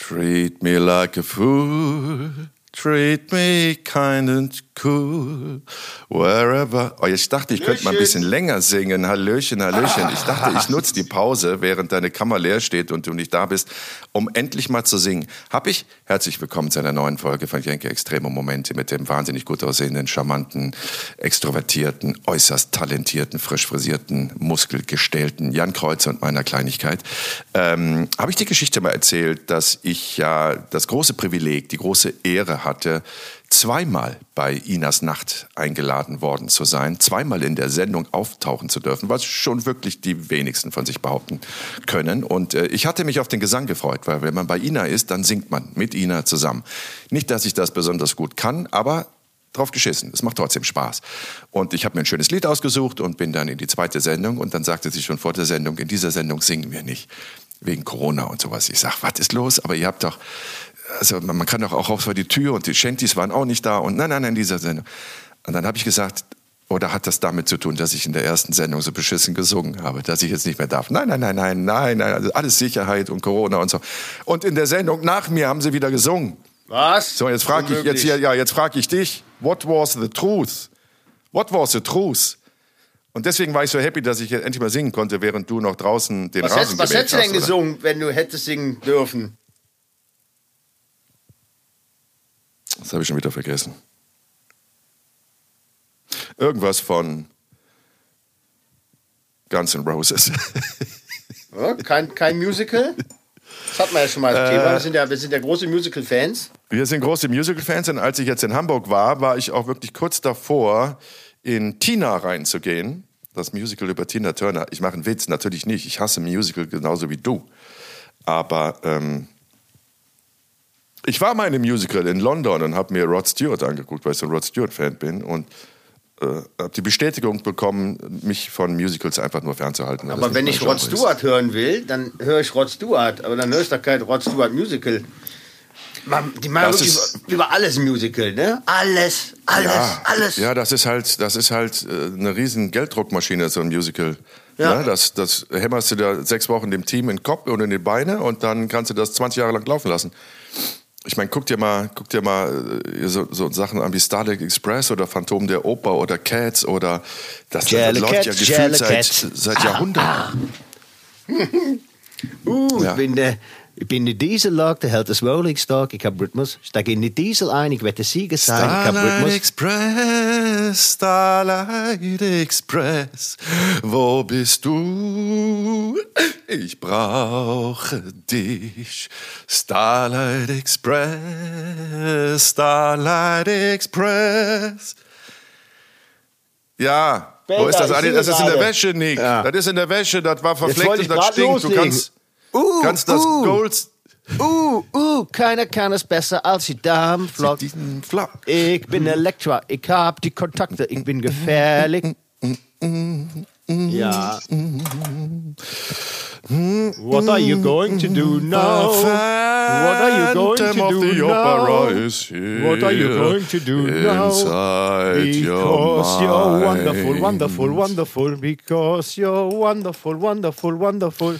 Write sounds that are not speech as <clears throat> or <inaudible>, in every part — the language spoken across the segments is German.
Treat me like a fool. Treat me kind and cool, wherever. Oh, ich dachte, ich könnte mal ein bisschen länger singen. Hallöchen, Hallöchen. Ich dachte, ich nutze die Pause, während deine Kammer leer steht und du nicht da bist, um endlich mal zu singen. Hab ich? Herzlich willkommen zu einer neuen Folge von Jenke Extreme Momente mit dem wahnsinnig gut aussehenden, charmanten, extrovertierten, äußerst talentierten, frisch frisierten, muskelgestählten Jan Kreuzer und meiner Kleinigkeit. Ähm, Habe ich die Geschichte mal erzählt, dass ich ja das große Privileg, die große Ehre hatte, zweimal bei Inas Nacht eingeladen worden zu sein, zweimal in der Sendung auftauchen zu dürfen, was schon wirklich die wenigsten von sich behaupten können. Und äh, ich hatte mich auf den Gesang gefreut, weil wenn man bei Ina ist, dann singt man mit Ina zusammen. Nicht, dass ich das besonders gut kann, aber drauf geschissen. Es macht trotzdem Spaß. Und ich habe mir ein schönes Lied ausgesucht und bin dann in die zweite Sendung und dann sagte sie schon vor der Sendung, in dieser Sendung singen wir nicht. Wegen Corona und sowas. Ich sag, was ist los? Aber ihr habt doch, also man kann doch auch raus vor die Tür und die Shanties waren auch nicht da und nein, nein, nein, in dieser Sendung. Und dann habe ich gesagt, oder hat das damit zu tun, dass ich in der ersten Sendung so beschissen gesungen habe, dass ich jetzt nicht mehr darf? Nein, nein, nein, nein, nein, nein, also alles Sicherheit und Corona und so. Und in der Sendung nach mir haben sie wieder gesungen. Was? So, jetzt frage ich jetzt hier, ja, jetzt frage ich dich, what was the truth? What was the truth? Und deswegen war ich so happy, dass ich jetzt endlich mal singen konnte, während du noch draußen den Was, Rasen hättest, was hättest du denn hast, gesungen, wenn du hättest singen dürfen? Das habe ich schon wieder vergessen. Irgendwas von Guns N' Roses. <laughs> Ja, kein, kein Musical? Das hatten wir ja schon mal als Äh. Thema. Wir sind ja, wir sind ja große Musical-Fans. Wir sind große Musical-Fans und als ich jetzt in Hamburg war, war ich auch wirklich kurz davor, in Tina reinzugehen. Das Musical über Tina Turner. Ich mache einen Witz, natürlich nicht. Ich hasse Musical genauso wie du. Aber ähm, ich war mal in einem Musical in London und habe mir Rod Stewart angeguckt, weil ich so ein Rod Stewart-Fan bin. Und äh, habe die Bestätigung bekommen, mich von Musicals einfach nur fernzuhalten. Aber wenn ich Rod Genre ist. Stewart hören will, dann höre ich Rod Stewart. Aber dann höre ich doch kein Rod Stewart Musical. Man, die machen wirklich ist- über alles Musical, ne? Alles, alles, ja, alles. Ja, das ist halt, das ist halt äh, eine riesen Gelddruckmaschine, so ein Musical. Ja. Ne? Das, das hämmerst du da sechs Wochen dem Team in den Kopf und in die Beine und dann kannst du das 20 Jahre lang laufen lassen. Ich meine, guck dir mal, guck dir mal äh, so, so Sachen an wie Starlight Express oder Phantom der Oper oder Cats oder das, Jelly läuft ja gefühlt Jelly seit, seit Jahrhunderten. <laughs> Uh, Ja. ich, bin der, ich bin der Diesellok, der hält das Rolling Stock, ich hab Rhythmus. Steig in die Diesel ein, ich werde der Sieger sein, ich hab Starlight Rhythmus. Express, Starlight Express, wo bist du? Ich brauche dich. Starlight Express, Starlight Express. Ja, wo Baker, ist das singe Das ist in der. Wäsche, Nick. Ja. Das ist in der Wäsche, das war verfleckt und das stinkt. Du kannst, Uh, kannst das uh. Gold... Uh, uh, keiner kann es besser als die Flock. Ich bin Elektra, ich hab die Kontakte, ich bin gefährlich. Ja. What are you going to do now? What are you going to do now? What are you going to do now? Because you're wonderful, wonderful, wonderful. Because you're wonderful, wonderful, wonderful.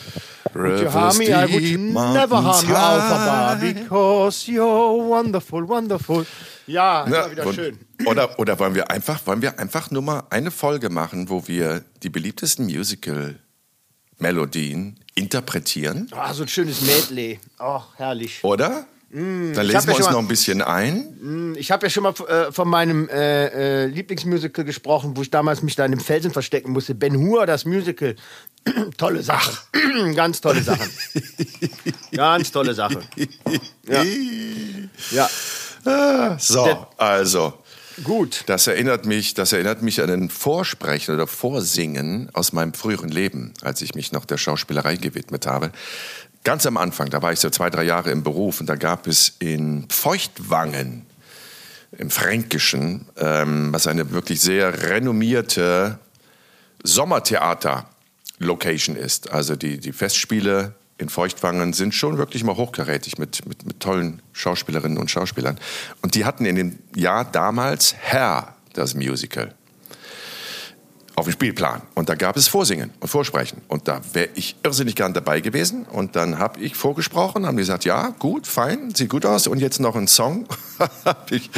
Would you harm me? I would never harm you, mountains Alpha Bar. high. Because you're wonderful, wonderful. Ja, Ja, immer wieder und- schön. Oder, oder wollen wir einfach, wollen wir einfach nur mal eine Folge machen, wo wir die beliebtesten Musical-Melodien interpretieren, Ah, so ein schönes Medley. Ach, herrlich. oder? Dann lesen wir uns mal- noch ein bisschen ein. Ich habe ja schon mal äh, von meinem äh, äh, Lieblingsmusical gesprochen, wo ich damals mich da in dem Felsen verstecken musste. Ben Hur, das Musical. <clears throat> tolle Sache. <clears throat> Ganz tolle Sache. <laughs> Ganz tolle Sache. Ja. ja. So, Der- also. Gut. Das erinnert mich, das erinnert mich an ein Vorsprechen oder Vorsingen aus meinem früheren Leben, als ich mich noch der Schauspielerei gewidmet habe. Ganz am Anfang, da war ich so zwei, drei Jahre im Beruf und da gab es in Feuchtwangen im Fränkischen, ähm, was eine wirklich sehr renommierte Sommertheater-Location ist. Also die, die Festspiele in Feuchtwangen sind schon wirklich mal hochkarätig mit, mit, mit tollen Schauspielerinnen und Schauspielern. Und die hatten in dem Jahr damals Herr, das Musical. Auf dem Spielplan. Und da gab es Vorsingen und Vorsprechen. Und da wäre ich irrsinnig gern dabei gewesen. Und dann habe ich vorgesprochen, haben die gesagt, ja, gut, fein, sieht gut aus. Und jetzt noch ein Song. <laughs> habe ich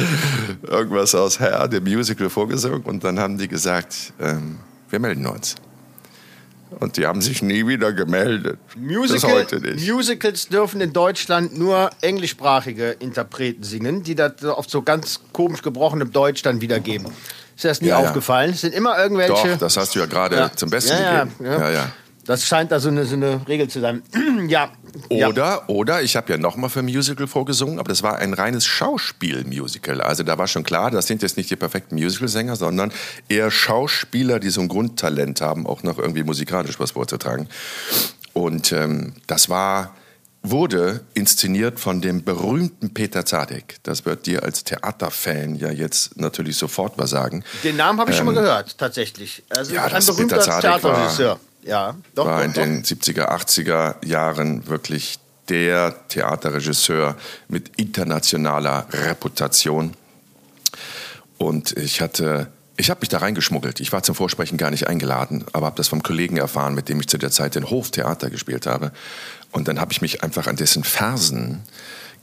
irgendwas aus Herr, dem Musical, vorgesungen. Und dann haben die gesagt, ähm, wir melden uns. Und die haben sich nie wieder gemeldet. Musical, Musicals dürfen in Deutschland nur englischsprachige Interpreten singen, die das auf so ganz komisch gebrochenem Deutsch dann wiedergeben. Ist dir das nie ja, aufgefallen? Es sind immer irgendwelche. Doch, das hast du ja gerade ja. zum Besten ja, gegeben. Ja, ja. Das scheint da so eine, so eine Regel zu sein. <clears throat> ja. Oder, oder ich habe ja nochmal für ein Musical vorgesungen, aber das war ein reines Schauspielmusical. Also da war schon klar, das sind jetzt nicht die perfekten Musicalsänger, sondern eher Schauspieler, die so ein Grundtalent haben, auch noch irgendwie musikalisch was vorzutragen. Und ähm, das war wurde inszeniert von dem berühmten Peter Zadek. Das wird dir als Theaterfan ja jetzt natürlich sofort was sagen. Den Namen habe ich ähm, schon mal ähm, gehört, tatsächlich. Also ja, ein berühmter Theaterregisseur. Ja, doch, war doch, in doch. den 70er, 80er Jahren wirklich der Theaterregisseur mit internationaler Reputation. Und ich hatte ich habe mich da reingeschmuggelt. Ich war zum Vorsprechen gar nicht eingeladen, aber habe das vom Kollegen erfahren, mit dem ich zu der Zeit den Hoftheater gespielt habe. Und dann habe ich mich einfach an dessen Fersen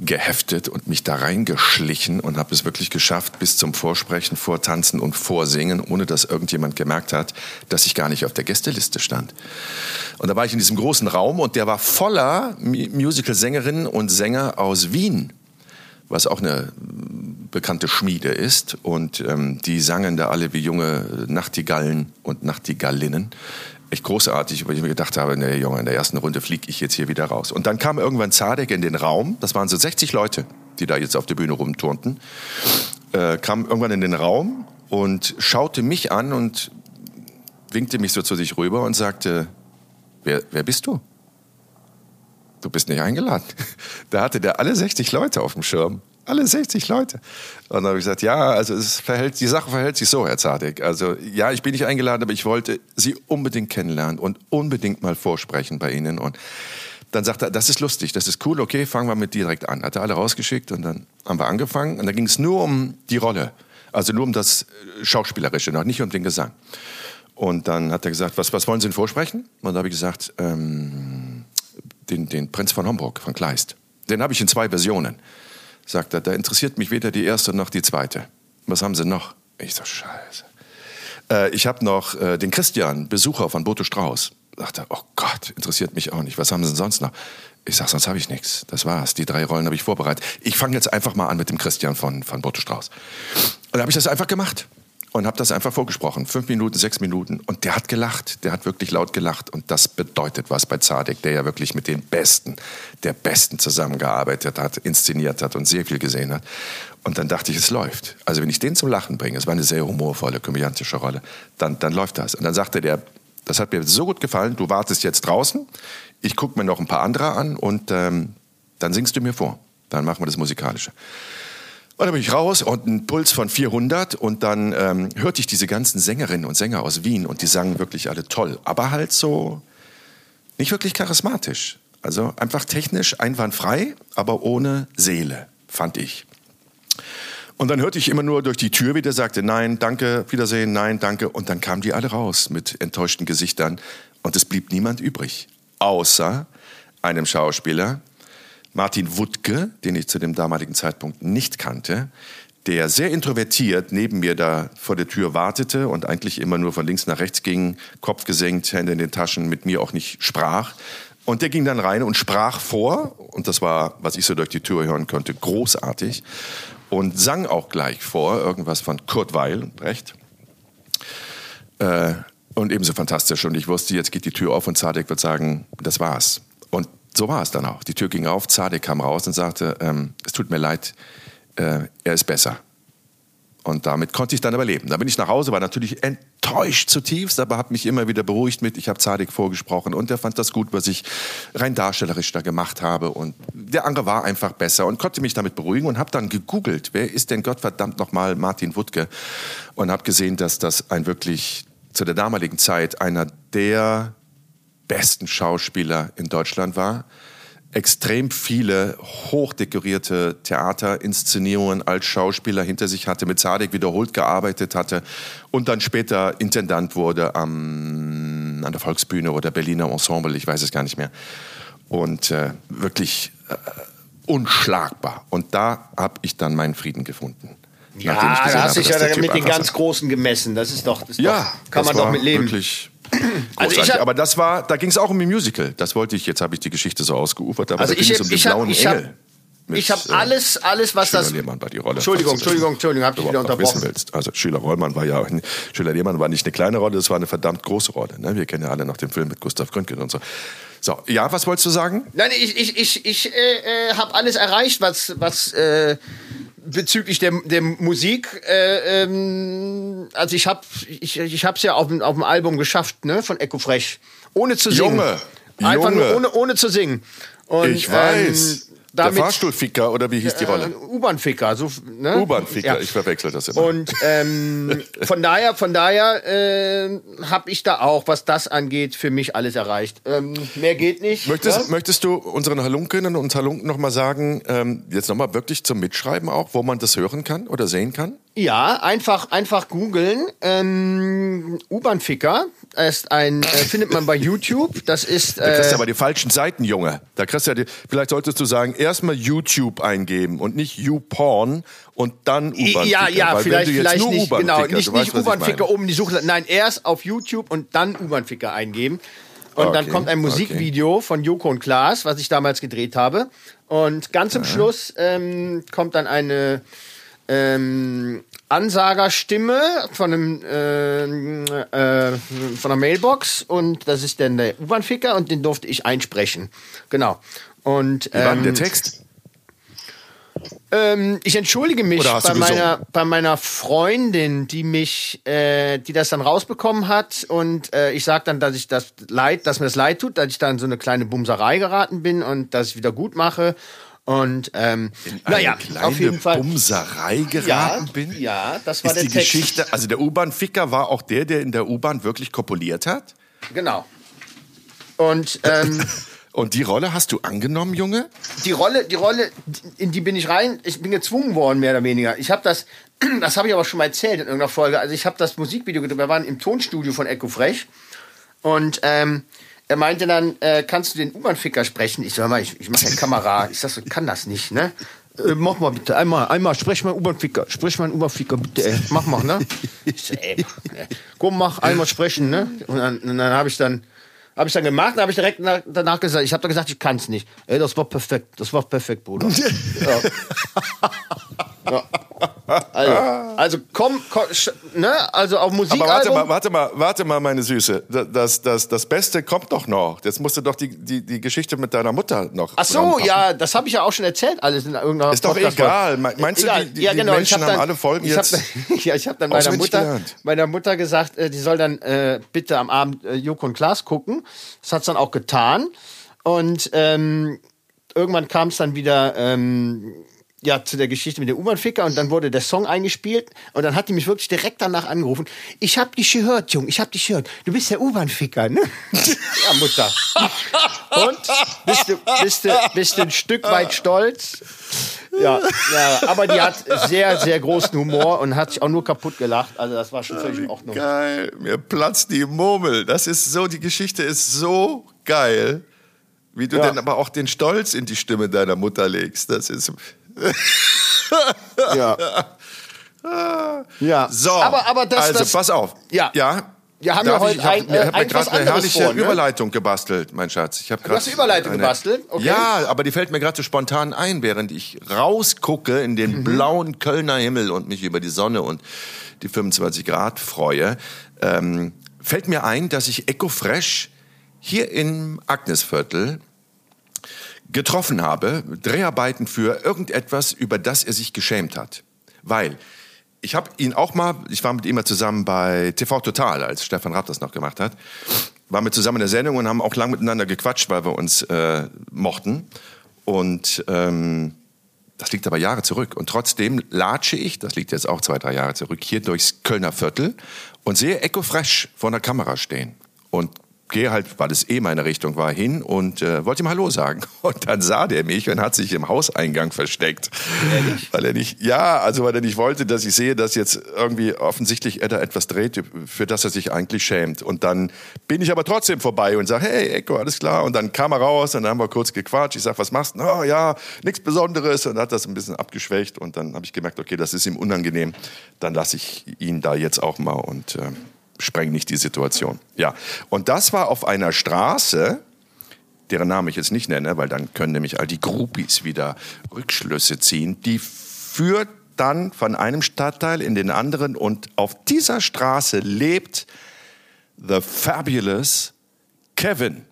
geheftet und mich da reingeschlichen und habe es wirklich geschafft, bis zum Vorsprechen, Vortanzen und Vorsingen, ohne dass irgendjemand gemerkt hat, dass ich gar nicht auf der Gästeliste stand. Und da war ich in diesem großen Raum und der war voller Musical-Sängerinnen und Sänger aus Wien, was auch eine bekannte Schmiede ist. Und ähm, die sangen da alle wie junge Nachtigallen und Nachtigallinnen echt großartig, weil ich mir gedacht habe, nee, Junge, in der ersten Runde fliege ich jetzt hier wieder raus. Und dann kam irgendwann Zadek in den Raum, das waren so 60 Leute, die da jetzt auf der Bühne rumturnten, äh, kam irgendwann in den Raum und schaute mich an und winkte mich so zu sich rüber und sagte, wer, wer bist du? Du bist nicht eingeladen. <laughs> Da hatte der alle 60 Leute auf dem Schirm. Alle 60 Leute. Und dann habe ich gesagt, ja, also es verhält, die Sache verhält sich so, Herr Zadek. Also ja, ich bin nicht eingeladen, aber ich wollte Sie unbedingt kennenlernen und unbedingt mal vorsprechen bei Ihnen. Und dann sagt er, das ist lustig, das ist cool, okay, fangen wir mit dir direkt an. Hat er alle rausgeschickt und dann haben wir angefangen. Und dann ging es nur um die Rolle, also nur um das Schauspielerische, noch nicht um den Gesang. Und dann hat er gesagt, was, was wollen Sie denn vorsprechen? Und dann habe ich gesagt, ähm, den, den Prinz von Homburg, von Kleist. Den habe ich in zwei Versionen sagt er, da interessiert mich weder die erste noch die zweite. Was haben Sie noch? Ich so, scheiße. Äh, ich habe noch äh, den Christian, Besucher von Boto Strauß. Sagt er, oh Gott, interessiert mich auch nicht. Was haben Sie denn sonst noch? Ich sag, sonst habe ich nichts. Das war's. Die drei Rollen habe ich vorbereitet. Ich fange jetzt einfach mal an mit dem Christian von, von Boto Strauß. Und da habe ich das einfach gemacht und habe das einfach vorgesprochen. Fünf Minuten, sechs Minuten. Und der hat gelacht. Der hat wirklich laut gelacht. Und das bedeutet was bei Zadek, der ja wirklich mit den Besten, der Besten zusammengearbeitet hat, inszeniert hat und sehr viel gesehen hat. Und dann dachte ich, es läuft. Also wenn ich den zum Lachen bringe, es war eine sehr humorvolle, komödiantische Rolle, dann, dann läuft das. Und dann sagte der, das hat mir so gut gefallen, du wartest jetzt draußen, ich gucke mir noch ein paar andere an und ähm, dann singst du mir vor. Dann machen wir das Musikalische. Und dann bin ich raus und ein Puls von 400 und dann ähm, hörte ich diese ganzen Sängerinnen und Sänger aus Wien und die sangen wirklich alle toll, aber halt so nicht wirklich charismatisch. Also einfach technisch einwandfrei, aber ohne Seele, fand ich. Und dann hörte ich immer nur durch die Tür, wie der sagte, nein, danke, Wiedersehen, nein, danke. Und dann kamen die alle raus mit enttäuschten Gesichtern und es blieb niemand übrig, außer einem Schauspieler, Martin Wuttke, den ich zu dem damaligen Zeitpunkt nicht kannte, der sehr introvertiert neben mir da vor der Tür wartete und eigentlich immer nur von links nach rechts ging, Kopf gesenkt, Hände in den Taschen, mit mir auch nicht sprach. Und der ging dann rein und sprach vor, und das war, was ich so durch die Tür hören konnte, großartig, und sang auch gleich vor, irgendwas von Kurt Weil, recht? Äh, und ebenso fantastisch. Und ich wusste, jetzt geht die Tür auf und Zadek wird sagen, das war's. Und so war es dann auch. Die Tür ging auf, Zadek kam raus und sagte, ähm, es tut mir leid, äh, er ist besser. Und damit konnte ich dann überleben. Da bin ich nach Hause, war natürlich enttäuscht zutiefst, aber habe mich immer wieder beruhigt mit, ich habe Zadek vorgesprochen und er fand das gut, was ich rein darstellerisch da gemacht habe. Und der andere war einfach besser und konnte mich damit beruhigen und habe dann gegoogelt, wer ist denn Gottverdammt nochmal Martin Wuttke? Und habe gesehen, dass das ein wirklich zu der damaligen Zeit einer der besten Schauspieler in Deutschland war. extrem viele hochdekorierte Theaterinszenierungen als Schauspieler hinter sich hatte, mit Sadek wiederholt gearbeitet hatte und dann später Intendant wurde am, an der Volksbühne oder Berliner Ensemble, ich weiß es gar nicht mehr. Und äh, wirklich äh, unschlagbar. Und da habe ich dann meinen Frieden gefunden. Ja, da hast du dich ja mit den ganz Großen gemessen. Das ist doch, das ja, doch, kann man doch mit leben. Wirklich <clears throat> also ich hab, aber das war, da ging es auch um ein Musical. Das wollte ich, jetzt habe ich die Geschichte so ausgeufert, aber also da ging es um den ich blauen ich Engel. Hab, ich habe alles, alles, was Schüler das. Lehmann war die Rolle. Entschuldigung, Entschuldigung, Entschuldigung, habe ich wieder unterbrochen. Wissen willst. Also Schüler Rollmann war ja, <laughs> Schüler Lehmann war nicht eine kleine Rolle, das war eine verdammt große Rolle. Ne? Wir kennen ja alle noch den Film mit Gustav Gründgen und so. So, ja, was wolltest du sagen? Nein, ich, ich, ich, ich äh, äh habe alles erreicht, was, was äh, bezüglich der, der Musik, äh, ähm, also ich habe ich, ich hab's ja auf, auf dem Album geschafft, ne, von Echo Fresh, ohne zu singen. Junge, Einfach Junge. nur ohne, ohne zu singen. Und, ich weiß. Ähm, damit, der Fahrstuhlficker oder wie hieß die Rolle? Äh, U-Bahn-Ficker, so, ne? U-Bahn-Ficker, Ja. ich verwechsel das immer. Und ähm, <laughs> von daher, von daher äh, habe ich da auch, was das angeht, für mich alles erreicht. Ähm, mehr geht nicht. Möchtest, ne? möchtest du unseren Halunkinnen und Halunken nochmal sagen, ähm, jetzt nochmal wirklich zum Mitschreiben auch, wo man das hören kann oder sehen kann? Ja, einfach, einfach googeln. Ähm, U-Bahn-Ficker ist ein, äh, findet man bei YouTube. Das ist. Da kriegst du Äh, aber die falschen Seiten, Junge. Da kriegst du ja die, vielleicht solltest du sagen, erstmal YouTube eingeben und nicht YouPorn und dann U-Bahn-Ficker. ja, ja, Weil vielleicht, vielleicht nicht, genau, nicht, nicht U-Bahn-Ficker oben die Suche. Nein, erst auf YouTube und dann U-Bahn-Ficker eingeben. Und dann Okay, kommt ein Musikvideo von Joko und Klaas, was ich damals gedreht habe. Und ganz zum Schluss ähm, kommt dann eine ähm, Ansagerstimme von einem äh, äh, von einer Mailbox und das ist dann der U-Bahn-Ficker und den durfte ich einsprechen. Genau. Und Wie war denn der ähm, Text? ähm, ich entschuldige mich bei meiner, bei meiner Freundin, die mich, äh, die das dann rausbekommen hat und äh, ich sag dann, dass ich das leid, dass mir das leid tut, dass ich da in so eine kleine Bumserei geraten bin und dass ich wieder gut mache und ähm, naja, eine kleine auf jeden Fall. Bumserei geraten ja, bin? ja, das war Ist der die Text. Geschichte, also der U-Bahn-Ficker war auch der, der in der U-Bahn wirklich kopuliert hat? Genau. Und ähm, <laughs> Und die Rolle hast du angenommen, Junge? die Rolle, die Rolle, in die bin ich rein. Ich bin gezwungen worden, mehr oder weniger. Ich habe das, <clears throat> das habe ich aber schon mal erzählt in irgendeiner Folge. Also ich habe das Musikvideo gedreht. Wir waren im Tonstudio von Echo Frech und ähm, er meinte dann, äh, kannst du den U-Bahn-Ficker sprechen? Ich sag mal, ich, ich mache ja Kamera. Ich sag so, kann das nicht, ne? Äh, mach mal bitte, einmal, einmal, sprech mal U-Bahn-Ficker, sprech mal U-Bahn-Ficker, bitte, ey. mach mal, ne? Ich so, ey, ne. komm, mach, einmal sprechen, ne? Und dann, und dann habe ich dann, habe ich dann gemacht, dann habe ich direkt nach, danach gesagt, ich habe dann gesagt, ich kann es nicht. Ey, das war perfekt, das war perfekt, Bruder. <laughs> ja. <laughs> ja. Also, also komm, komm ne? Also auf Musikalbum. Aber warte mal, warte mal, warte mal, meine Süße. Das, das, das Beste kommt doch noch. Jetzt musst du doch die, die, die Geschichte mit deiner Mutter noch. Ach so, ja, das habe ich ja auch schon erzählt, alles in irgendeiner Ist doch egal. Me- meinst du, Egal. die- die- ja, die genau. ich Menschen hab haben dann, alle Folgen ich jetzt Hab, <laughs> ja, ich habe dann meiner Mutter, gelernt? meiner Mutter gesagt, äh, die soll dann äh, bitte am Abend äh, Joko und Klaas gucken. Das hat's dann auch getan. Und ähm, irgendwann kam es dann wieder ähm, ja, zu der Geschichte mit dem U-Bahn-Ficker und dann wurde der Song eingespielt und dann hat die mich wirklich direkt danach angerufen. Ich hab dich gehört, Jung, ich hab dich gehört. Du bist der U-Bahn-Ficker, ne? <laughs> ja, Mutter. Und? Bist du, bist, du, bist du ein Stück weit stolz? Ja, ja, aber die hat sehr, sehr großen Humor und hat sich auch nur kaputt gelacht. Also das war schon völlig in Ordnung. Geil, mir platzt die Murmel. Das ist so, die Geschichte ist so geil. Wie du Ja. denn aber auch den Stolz in die Stimme deiner Mutter legst. Das ist. <laughs> Ja. Ja. So, aber, aber das, also das, pass auf. Ja. Ja. Wir haben ja Darf heute ich, ich hab, ein- äh, hab gerade eine herrliche vor, ne? Überleitung gebastelt, mein Schatz. Ich hab hast grad eine Überleitung eine- gebastelt? Okay. Ja, aber die fällt mir gerade so spontan ein, während ich rausgucke in Mhm. den blauen Kölner Himmel und mich über die Sonne und die 25 Grad freue, ähm, fällt mir ein, dass ich Eco Fresh hier im Agnesviertel getroffen habe, Dreharbeiten für irgendetwas, über das er sich geschämt hat. Weil ich habe ihn auch mal, ich war mit ihm mal zusammen bei TV Total, als Stefan Rapp das noch gemacht hat, waren wir zusammen in der Sendung und haben auch lang miteinander gequatscht, weil wir uns äh, mochten. Und ähm, das liegt aber Jahre zurück. Und trotzdem latsche ich, das liegt jetzt auch zwei, drei Jahre zurück, hier durchs Kölner Viertel und sehe Echo Fresh vor der Kamera stehen. Und gehe halt, weil es eh meine Richtung war, hin und äh, wollte ihm Hallo sagen. <laughs> Und dann sah der mich und hat sich im Hauseingang versteckt. Ehrlich? Weil er nicht, ja, also weil er nicht wollte, dass ich sehe, dass jetzt irgendwie offensichtlich er da etwas dreht, für das er sich eigentlich schämt. Und dann bin ich aber trotzdem vorbei und sage, hey, Echo, alles klar. Und dann kam er raus und dann haben wir kurz gequatscht. Ich sage, was machst du? Oh ja, nichts Besonderes. Und hat das ein bisschen abgeschwächt. Und dann habe ich gemerkt, okay, das ist ihm unangenehm. Dann lasse ich ihn da jetzt auch mal und äh, spreng nicht die Situation. Ja, und das war auf einer Straße, deren Namen ich jetzt nicht nenne, weil dann können nämlich all die Groupies wieder Rückschlüsse ziehen. Die führt dann von einem Stadtteil in den anderen und auf dieser Straße lebt the fabulous Kevin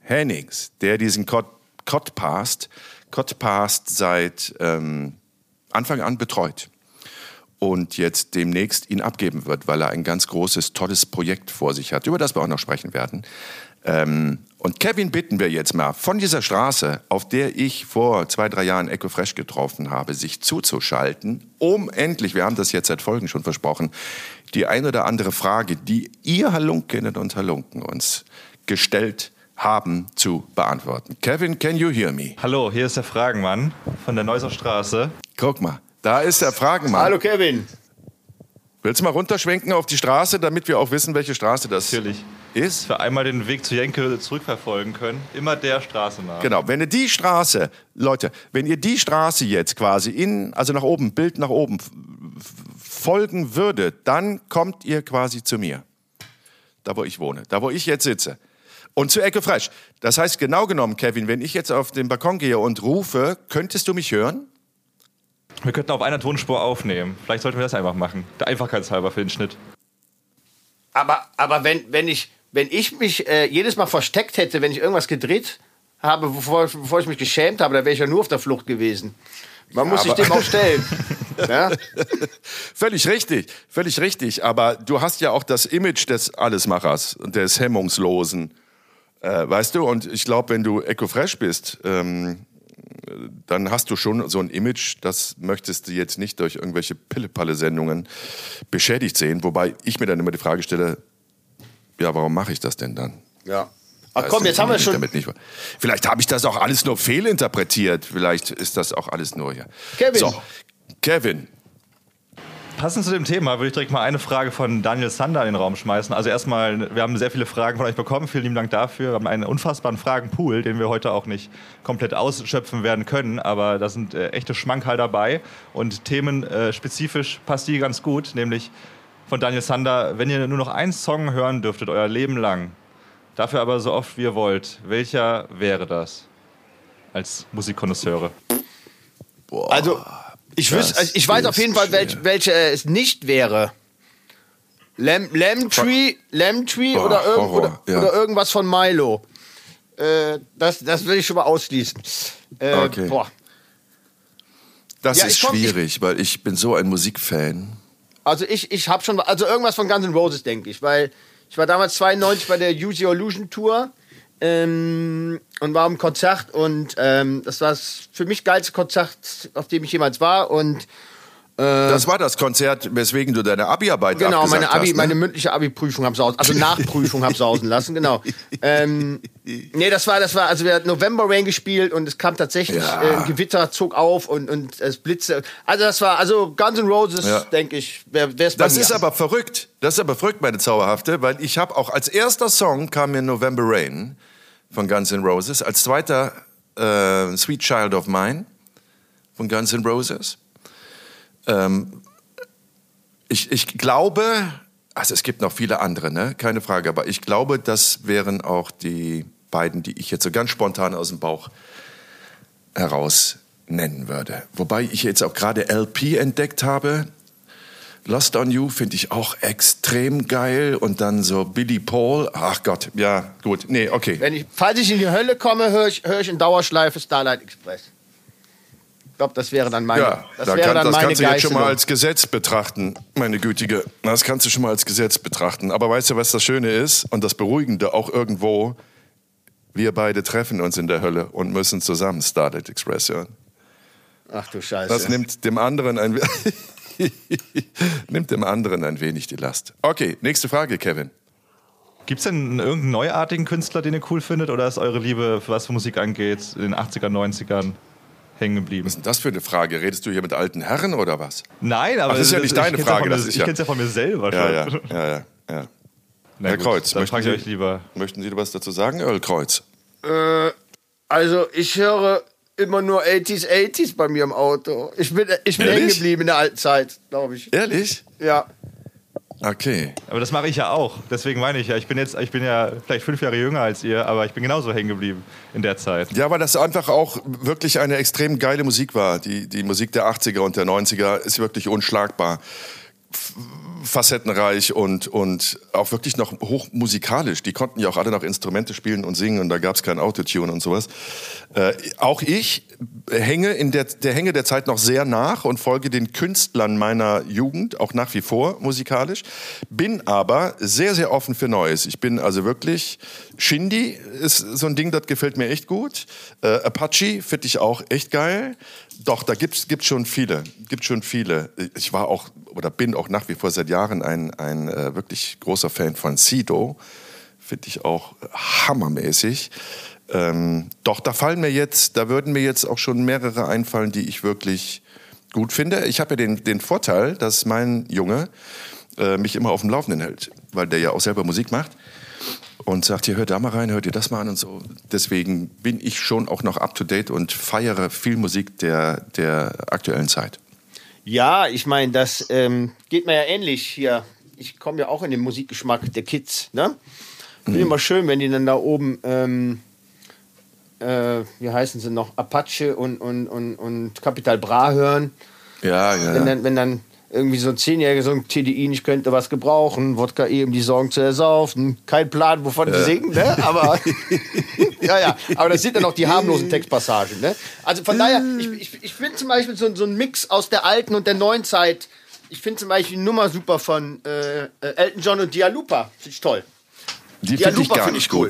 Hennings, der diesen Codpast, Codpast seit ähm, Anfang an betreut und jetzt demnächst ihn abgeben wird, weil er ein ganz großes, tolles Projekt vor sich hat, über das wir auch noch sprechen werden. Ähm, und Kevin bitten wir jetzt mal, von dieser Straße, auf der ich vor zwei, drei Jahren Echo Fresh getroffen habe, sich zuzuschalten, um endlich, wir haben das jetzt seit Folgen schon versprochen, die ein oder andere Frage, die ihr Halunkinnen und Halunken uns gestellt haben, zu beantworten. Kevin, can you hear me? Hallo, hier ist der Fragenmann von der Neusser Straße. Guck mal. Da ist der Fragenmann. Hallo Kevin. Willst du mal runterschwenken auf die Straße, damit wir auch wissen, welche Straße das Natürlich. ist? Dass wir einmal den Weg zu Jenke zurückverfolgen können. Immer der Straße nach. Genau. Wenn ihr die Straße, Leute, wenn ihr die Straße jetzt quasi in, also nach oben, Bild nach oben, folgen würdet, dann kommt ihr quasi zu mir. Da, wo ich wohne. Da, wo ich jetzt sitze. Und zu Ecke Fresh. Das heißt, genau genommen, Kevin, wenn ich jetzt auf den Balkon gehe und rufe, könntest du mich hören? Wir könnten auf einer Tonspur aufnehmen. Vielleicht sollten wir das einfach machen. Der Einfachheitshalber für den Schnitt. Aber, aber wenn, wenn, ich, wenn ich mich äh, jedes Mal versteckt hätte, wenn ich irgendwas gedreht habe, bevor, bevor ich mich geschämt habe, dann wäre ich ja nur auf der Flucht gewesen. Man ja, muss sich dem auch stellen. <laughs> ja? Völlig richtig, völlig richtig. Aber du hast ja auch das Image des Allesmachers, des Hemmungslosen. Äh, weißt du, und ich glaube, wenn du Echo Fresh bist, ähm, dann hast du schon so ein Image, das möchtest du jetzt nicht durch irgendwelche Pillepalle-Sendungen beschädigt sehen. Wobei ich mir dann immer die Frage stelle, ja, warum mache ich das denn dann? Ja. Ach komm, jetzt haben wir schon. Vielleicht habe ich das auch alles nur fehlinterpretiert. Vielleicht ist das auch alles nur hier. Kevin. So, Kevin, Passend zu dem Thema würde ich direkt mal eine Frage von Daniel Sander in den Raum schmeißen. Also erstmal, wir haben sehr viele Fragen von euch bekommen. Vielen lieben Dank dafür. Wir haben einen unfassbaren Fragenpool, den wir heute auch nicht komplett ausschöpfen werden können. Aber da sind äh, echte Schmankerl dabei. Und themenspezifisch äh, passt die ganz gut. Nämlich von Daniel Sander, wenn ihr nur noch einen Song hören dürftet, euer Leben lang, dafür aber so oft wie ihr wollt, welcher wäre das? Als Musikkonnoisseure. Boah. Also ich, wüs, also ich weiß auf jeden Fall, welch, welche es nicht wäre. Lamb, Lamb Tree, Lamb Tree oder, irg oder, ja. oder, irgendwas von Milo. Äh, das, das will ich schon mal ausschließen. Äh, okay. Boah. Das ja, ist komm, schwierig, ich, weil ich bin so ein Musikfan. Also ich, ich habe schon, also irgendwas von Guns N' Roses, denke ich, weil ich war damals 92 bei der Use Your Illusion Tour ähm, und war im Konzert und ähm, das war für mich geilste Konzert, auf dem ich jemals war und das war das Konzert, weswegen du deine Abi-Arbeit Genau, meine Abi, hast, ne? meine mündliche Abi-Prüfung habe sausen, also Nachprüfung habe sausen lassen, genau. Ähm, nee, das war, das war, also wir hatten November Rain gespielt und es kam tatsächlich ja. äh, ein Gewitter zog auf und und es blitze. Also das war, also Guns N' Roses, ja. denke ich, wäre es Das ist aber verrückt. Das ist aber verrückt, meine Zauberhafte, weil ich habe auch als erster Song kam mir November Rain von Guns N' Roses, als zweiter äh, Sweet Child of Mine von Guns N' Roses. Ähm, ich, ich glaube, also es gibt noch viele andere, ne? keine Frage, aber ich glaube, das wären auch die beiden, die ich jetzt so ganz spontan aus dem Bauch heraus nennen würde. Wobei ich jetzt auch gerade LP entdeckt habe. Lost on You finde ich auch extrem geil und dann so Billy Paul. Ach Gott, ja, gut. Nee, okay. Wenn ich, falls ich in die Hölle komme, höre ich, hör ich in Dauerschleife Starlight Express. Ich glaube, das wäre dann meine Ja, das, da wäre kann, dann das meine kannst du jetzt schon mal als Gesetz betrachten, meine Gütige. Das kannst du schon mal als Gesetz betrachten. Aber weißt du, was das Schöne ist und das Beruhigende auch irgendwo? Wir beide treffen uns in der Hölle und müssen zusammen Starlight Express hören. Ach du Scheiße. Das nimmt dem anderen ein, <laughs> nimmt dem anderen ein wenig die Last. Okay, nächste Frage, Kevin. Gibt es denn irgendeinen neuartigen Künstler, den ihr cool findet? Oder ist eure Liebe, was für Musik angeht, in den 80er, 90ern hängen geblieben? Was ist denn das für eine Frage? Redest du hier mit alten Herren oder was? Nein, aber Ach, das ist ja nicht deine ich kenn's Frage, Ja das mir, ist ich ja- kenne es ja von mir selber Ja, schon. ja, ja, ja. ja. <laughs> Na Herr gut, Kreuz, dann möchten Sie- euch lieber. Möchten Sie was dazu sagen, Earl Kreuz? Äh, also ich höre immer nur 80s, 80s bei mir im Auto. Ich bin, ich bin hängen geblieben in der alten Zeit, glaube ich. Ehrlich? Ja. Okay. Aber das mache ich ja auch. Deswegen meine ich ja, ich bin jetzt, ich bin ja vielleicht fünf Jahre jünger als ihr, aber ich bin genauso hängen geblieben in der Zeit. Ja, weil das einfach auch wirklich eine extrem geile Musik war. Die, die Musik der 80er und der 90er ist wirklich unschlagbar. Facettenreich und, und auch wirklich noch hochmusikalisch. Die konnten ja auch alle noch Instrumente spielen und singen und da gab es kein Autotune und sowas. Äh, auch ich hänge in der, der hänge der Zeit noch sehr nach und folge den Künstlern meiner Jugend, auch nach wie vor musikalisch. Bin aber sehr, sehr offen für Neues. Ich bin also wirklich, Shindy ist so ein Ding, das gefällt mir echt gut. Äh, Apache finde ich auch echt geil. Doch, da gibt's gibt's schon viele. Gibt schon viele. Ich war auch oder bin auch nach wie vor seit Jahren ein, ein äh, wirklich großer Fan von Sido. Finde ich auch hammermäßig. Ähm, doch, da fallen mir jetzt, da würden mir jetzt auch schon mehrere einfallen, die ich wirklich gut finde. Ich habe ja den, den Vorteil, dass mein Junge äh, mich immer auf dem Laufenden hält, weil der ja auch selber Musik macht und sagt, hier hört da mal rein, hört ihr das mal an und so. Deswegen bin ich schon auch noch up to date und feiere viel Musik der, der aktuellen Zeit. Ja, ich meine, das ähm, geht mir ja ähnlich hier. Ich komme ja auch in den Musikgeschmack der Kids. Ne? Finde immer schön, wenn die dann da oben, ähm, äh, wie heißen sie noch, Apache und, und, und, und Capital Bra hören. Ja, ja. Wenn dann, wenn dann irgendwie so ein Zehnjähriger so ein TDI nicht könnte was gebrauchen, Wodka eben die Sorgen zu ersaufen. Kein Plan, wovon die singen, ne? Aber, <laughs> <laughs> ja, ja. Aber das sind dann auch die harmlosen Textpassagen, ne? Also von daher, ich, ich, ich finde zum Beispiel so, so ein Mix aus der alten und der neuen Zeit. Ich finde zum Beispiel die Nummer super von äh, äh, Elton John und Dialupa. Finde ich toll. Die finde ich gar find nicht ich cool.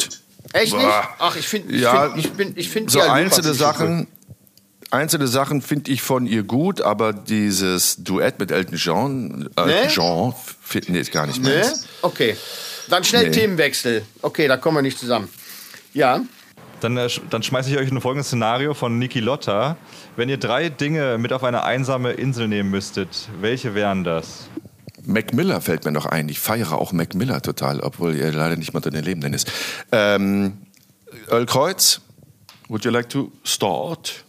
Echt nicht? Boah. Ach, ich finde, ich Ja, find, ich bin, ich finde so einzelne Sachen, einzelne Sachen finde ich von ihr gut, aber dieses Duett mit Elton John, Elton Nee? John, nee, ist gar nicht cool. Ne? meins. Okay. Dann schnell Nee. Themenwechsel. Okay, da kommen wir nicht zusammen. Ja. Dann, äh, dann schmeiße ich euch ein folgendes Szenario von Niki Lotta. Wenn ihr drei Dinge mit auf eine einsame Insel nehmen müsstet, welche wären das? Mac Miller fällt mir noch ein. Ich feiere auch Mac Miller total, obwohl er leider nicht mehr unter den Lebenden ist. Ähm, Earl Kreuz, would you like to start?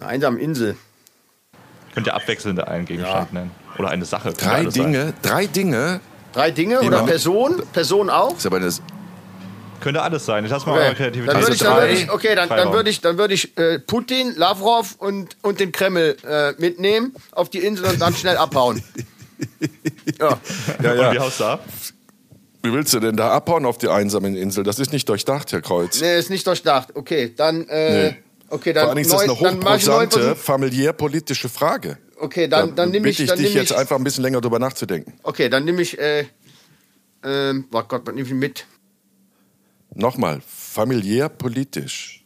Eine einsame Insel. Könnt ihr abwechselnd einen Gegenstand nennen? Oder eine Sache? Drei alles sein. Dinge, drei Dinge. Drei Dinge oder man- Person? Person auch? Ist aber eine, Könnte alles sein. Ich lasse mal eure Okay, Kreativität. dann würde ich, dann würde ich, okay, dann, dann würde ich, dann würde ich äh, Putin, Lavrov und, und den Kreml äh, mitnehmen auf die Insel und dann schnell abhauen. <laughs> Ja. ja, Und wie ja. haust du ab? Wie willst du denn da abhauen auf die einsamen Insel? Das ist nicht durchdacht, Herr Kreuz. Nee, ist nicht durchdacht. Okay, dann, äh, Nee. okay, dann, Vor allem ist das eine hochbrisante, familiär-politische Frage. Okay, dann, Da dann nehme ich, bitte ich dann dich jetzt ich, einfach ein bisschen länger drüber nachzudenken. okay, dann nehme ich, äh, ähm, oh Gott, was nehme ich mit? Nochmal, familiär-politisch.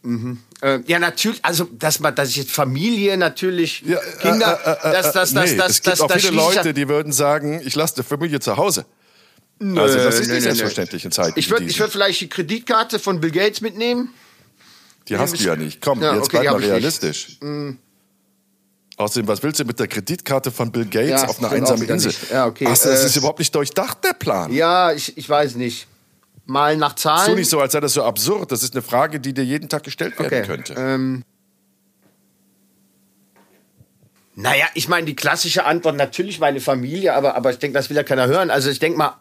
Äh, ja, natürlich, also, dass man, dass ich jetzt Familie natürlich, Ja, Kinder, äh, äh, äh, das, das, das, nee, das, es gibt das, auch viele ich- Leute, die würden sagen, ich lasse die Familie zu Hause. also das ist Nö, nicht nö, nö. selbstverständlich in Zeiten Ich würde ich würd vielleicht die Kreditkarte von Bill Gates mitnehmen. Die hast du ja nicht. Komm, Ja, jetzt okay, bleib mal ich realistisch. Außerdem, was willst du mit der Kreditkarte von Bill Gates Ja, auf einer einsamen Insel? nicht. Ja, okay, du, das äh, ist überhaupt nicht durchdacht, der Plan. Ja, ich, ich weiß nicht. Mal nach Zahlen. Tu nicht so, als sei das so absurd. Das ist eine Frage, die dir jeden Tag gestellt werden okay. könnte. Ähm, naja, ich meine, die klassische Antwort, natürlich meine Familie, aber, aber ich denke, das will ja keiner hören. Also ich denke mal,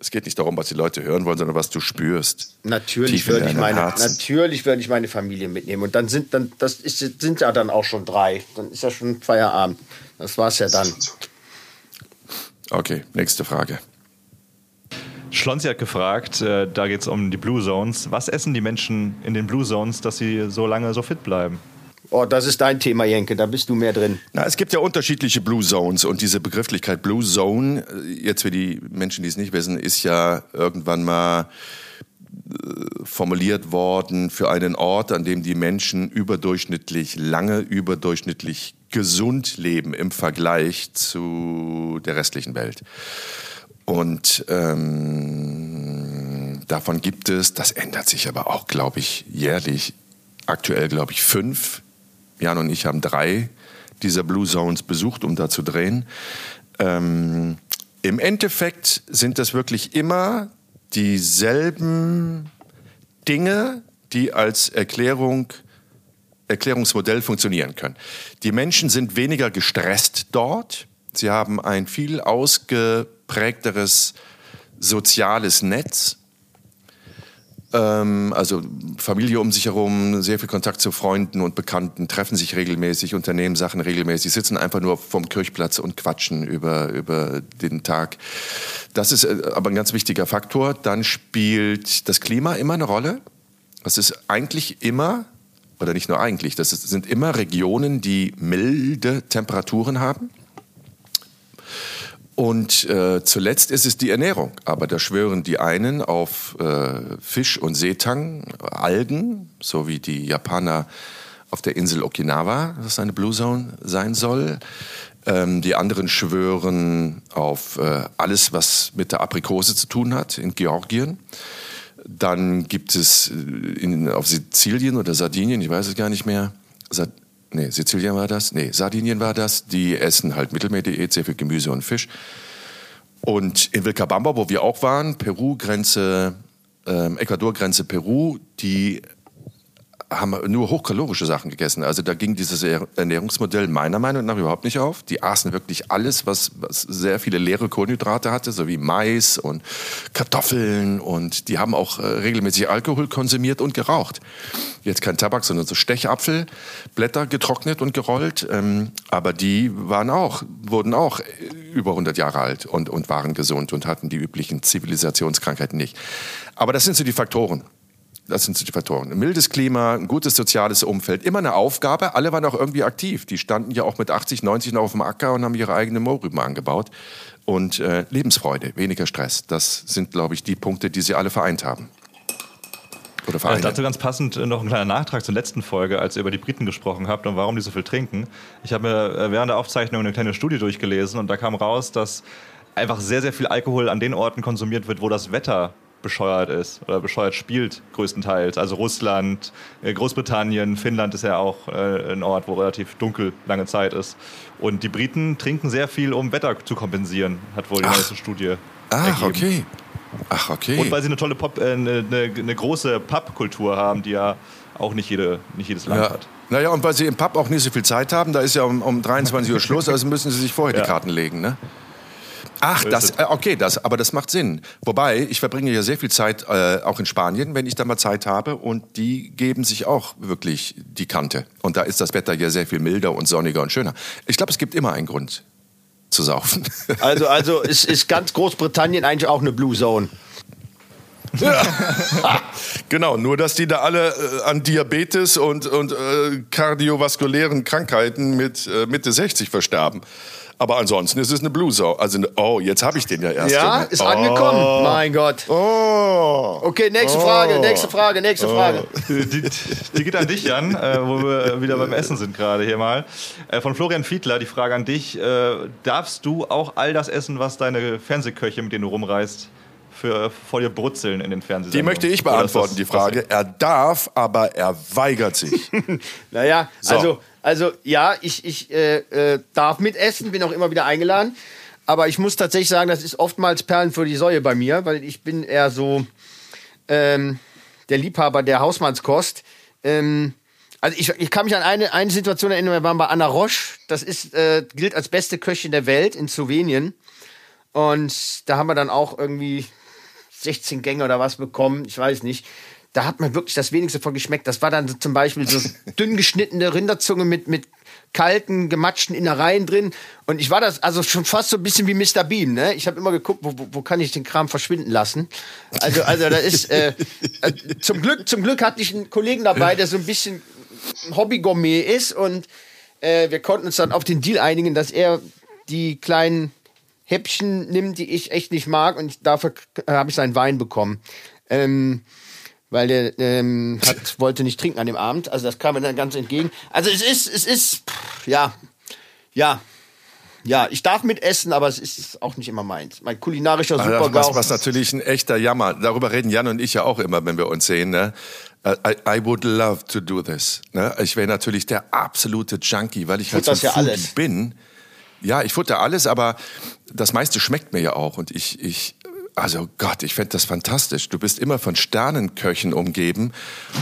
Es geht nicht darum, was die Leute hören wollen, sondern was du spürst. natürlich würde ich meine, Herzen. natürlich würde ich meine Familie mitnehmen. Und dann sind dann, das ist, sind ja dann auch schon drei. Dann ist ja schon Feierabend. Das war's ja dann. Okay, nächste Frage. Schlonzi hat gefragt, äh, da geht es um die Blue Zones. Was essen die Menschen in den Blue Zones, dass sie so lange so fit bleiben? Oh, das ist dein Thema, Jenke. Da bist du mehr drin. Na, es gibt ja unterschiedliche Blue Zones und diese Begrifflichkeit Blue Zone, äh, jetzt für die Menschen, die es nicht wissen, ist ja irgendwann mal äh, formuliert worden für einen Ort, an dem die Menschen überdurchschnittlich lange, überdurchschnittlich gesund leben im Vergleich zu der restlichen Welt. Und ähm, davon gibt es, das ändert sich aber auch, glaube ich, jährlich. Aktuell, glaube ich, fünf. Jan und ich haben drei dieser Blue Zones besucht, um da zu drehen. Ähm, Im Endeffekt sind das wirklich immer dieselben Dinge, die als Erklärung Erklärungsmodell funktionieren können. Die Menschen sind weniger gestresst dort. Sie haben ein viel ausgeprägteres soziales Netz. Ähm, also Familie um sich herum, sehr viel Kontakt zu Freunden und Bekannten, treffen sich regelmäßig, unternehmen Sachen regelmäßig, sitzen einfach nur vom Kirchplatz und quatschen über, über den Tag. Das ist äh, aber ein ganz wichtiger Faktor. Dann spielt das Klima immer eine Rolle. Das ist eigentlich immer, oder nicht nur eigentlich, das sind immer Regionen, die milde Temperaturen haben. Und äh, zuletzt ist es die Ernährung. Aber da schwören die einen auf äh, Fisch und Seetang, Algen, so wie die Japaner auf der Insel Okinawa, das eine Blue Zone sein soll. Ähm, die anderen schwören auf äh, alles, was mit der Aprikose zu tun hat in Georgien. Dann gibt es äh, in, auf Sizilien oder Sardinien, ich weiß es gar nicht mehr, Sard nee, Sizilien war das, nee, Sardinien war das, die essen halt Mittelmeerdiät, sehr viel Gemüse und Fisch. Und in Vilcabamba, wo wir auch waren, Peru-Grenze, ähm, Ecuador-Grenze Peru, die haben nur hochkalorische Sachen gegessen. Also da ging dieses Ernährungsmodell meiner Meinung nach überhaupt nicht auf. Die aßen wirklich alles, was, was sehr viele leere Kohlenhydrate hatte, so wie Mais und Kartoffeln. Und die haben auch äh, regelmäßig Alkohol konsumiert und geraucht. Jetzt kein Tabak, sondern so Stechapfelblätter getrocknet und gerollt. Ähm, aber die waren auch, wurden auch über 100 Jahre alt und, und waren gesund und hatten die üblichen Zivilisationskrankheiten nicht. Aber das sind so die Faktoren. Das sind die Faktoren. Ein mildes Klima, ein gutes soziales Umfeld, immer eine Aufgabe. Alle waren auch irgendwie aktiv. Die standen ja auch mit 80, 90 noch auf dem Acker und haben ihre eigenen Mohrrüben angebaut. Und äh, Lebensfreude, weniger Stress. Das sind, glaube ich, die Punkte, die sie alle vereint haben. Oder vereinen. dazu ganz passend äh, noch ein kleiner Nachtrag zur letzten Folge, als ihr über die Briten gesprochen habt und warum die so viel trinken. Ich habe mir äh, während der Aufzeichnung eine kleine Studie durchgelesen und da kam raus, dass einfach sehr, sehr viel Alkohol an den Orten konsumiert wird, wo das Wetter bescheuert ist oder bescheuert spielt, größtenteils. Also Russland, äh, Großbritannien, Finnland ist ja auch äh, ein Ort, wo relativ dunkel lange Zeit ist. Und die Briten trinken sehr viel, um Wetter zu kompensieren, hat wohl die neueste Studie. Ach, ergeben. okay. Ach, okay. Und weil sie eine tolle Pop, äh, eine, eine, eine, große Pub-Kultur haben, die ja auch nicht, jede, nicht jedes Land ja. hat. Naja, und weil sie im Pub auch nicht so viel Zeit haben, da ist ja um, um 23 Uhr <laughs> Schluss, also müssen sie sich vorher ja. die Karten legen, ne? Ach, das, äh, okay, das, aber das macht Sinn. Wobei, ich verbringe ja sehr viel Zeit äh, auch in Spanien, wenn ich da mal Zeit habe, und die geben sich auch wirklich die Kante. Und da ist das Wetter ja sehr viel milder und sonniger und schöner. Ich glaube, es gibt immer einen Grund zu saufen. <laughs> Also, also ist, ist ganz Großbritannien eigentlich auch eine Blue Zone. Ja. <laughs> genau, nur dass die da alle äh, an Diabetes und, und äh, kardiovaskulären Krankheiten mit äh, Mitte 60 versterben. Aber ansonsten ist es eine Blue Sau. Also, oh, jetzt habe ich den ja erst. Ja, ist oh. angekommen. Mein Gott. Oh. Okay, nächste oh. Frage, nächste Frage, nächste oh. Frage. Die, die, geht an dich, Jan, äh, wo wir wieder beim Essen sind gerade hier mal. Äh, von Florian Fiedler, die Frage an dich. Äh, darfst du auch all das essen, was deine Fernsehköche, mit denen du rumreist, für, vor dir brutzeln in den Fernsehsendungen? Die möchte ich beantworten, die Frage. Er darf, aber er weigert sich. <laughs> naja, so. also also ja, ich, ich äh, äh, darf mitessen, bin auch immer wieder eingeladen. Aber ich muss tatsächlich sagen, das ist oftmals Perlen für die Säue bei mir, weil ich bin eher so ähm, der Liebhaber der Hausmannskost. Ähm, also ich, ich kann mich an eine, eine Situation erinnern, wir waren bei Anna Roche. Das ist, äh, gilt als beste Köchin der Welt in Slowenien. Und da haben wir dann auch irgendwie 16 Gänge oder was bekommen, ich weiß nicht da hat man wirklich das wenigste von geschmeckt. Das war dann zum Beispiel so <laughs> dünn geschnittene Rinderzunge mit, mit kalten, gematschten Innereien drin. Und ich war das also schon fast so ein bisschen wie Mr. Bean. Ne? Ich habe immer geguckt, wo, wo, wo kann ich den Kram verschwinden lassen. Also, also da ist äh, äh, zum Glück, zum Glück hatte ich einen Kollegen dabei, der so ein bisschen Hobby-Gourmet ist und äh, wir konnten uns dann auf den Deal einigen, dass er die kleinen Häppchen nimmt, die ich echt nicht mag und dafür habe ich seinen Wein bekommen. Ähm, weil der ähm, hat, wollte nicht trinken an dem Abend. Also das kam mir dann ganz entgegen. Also es ist, es ist, pff, ja, ja. ja, ich darf mitessen, aber es ist auch nicht immer meins. Mein kulinarischer Ah, Supergau. Was, was natürlich ein echter Jammer. Darüber reden Jan und ich ja auch immer, wenn wir uns sehen. Ne? I, I would love to do this. Ne? Ich wäre natürlich der absolute Junkie, weil ich halt so ja bin. Ja, ich futter alles, aber das meiste schmeckt mir ja auch. Und ich, ich also Gott, ich fände das fantastisch. Du bist immer von Sternenköchen umgeben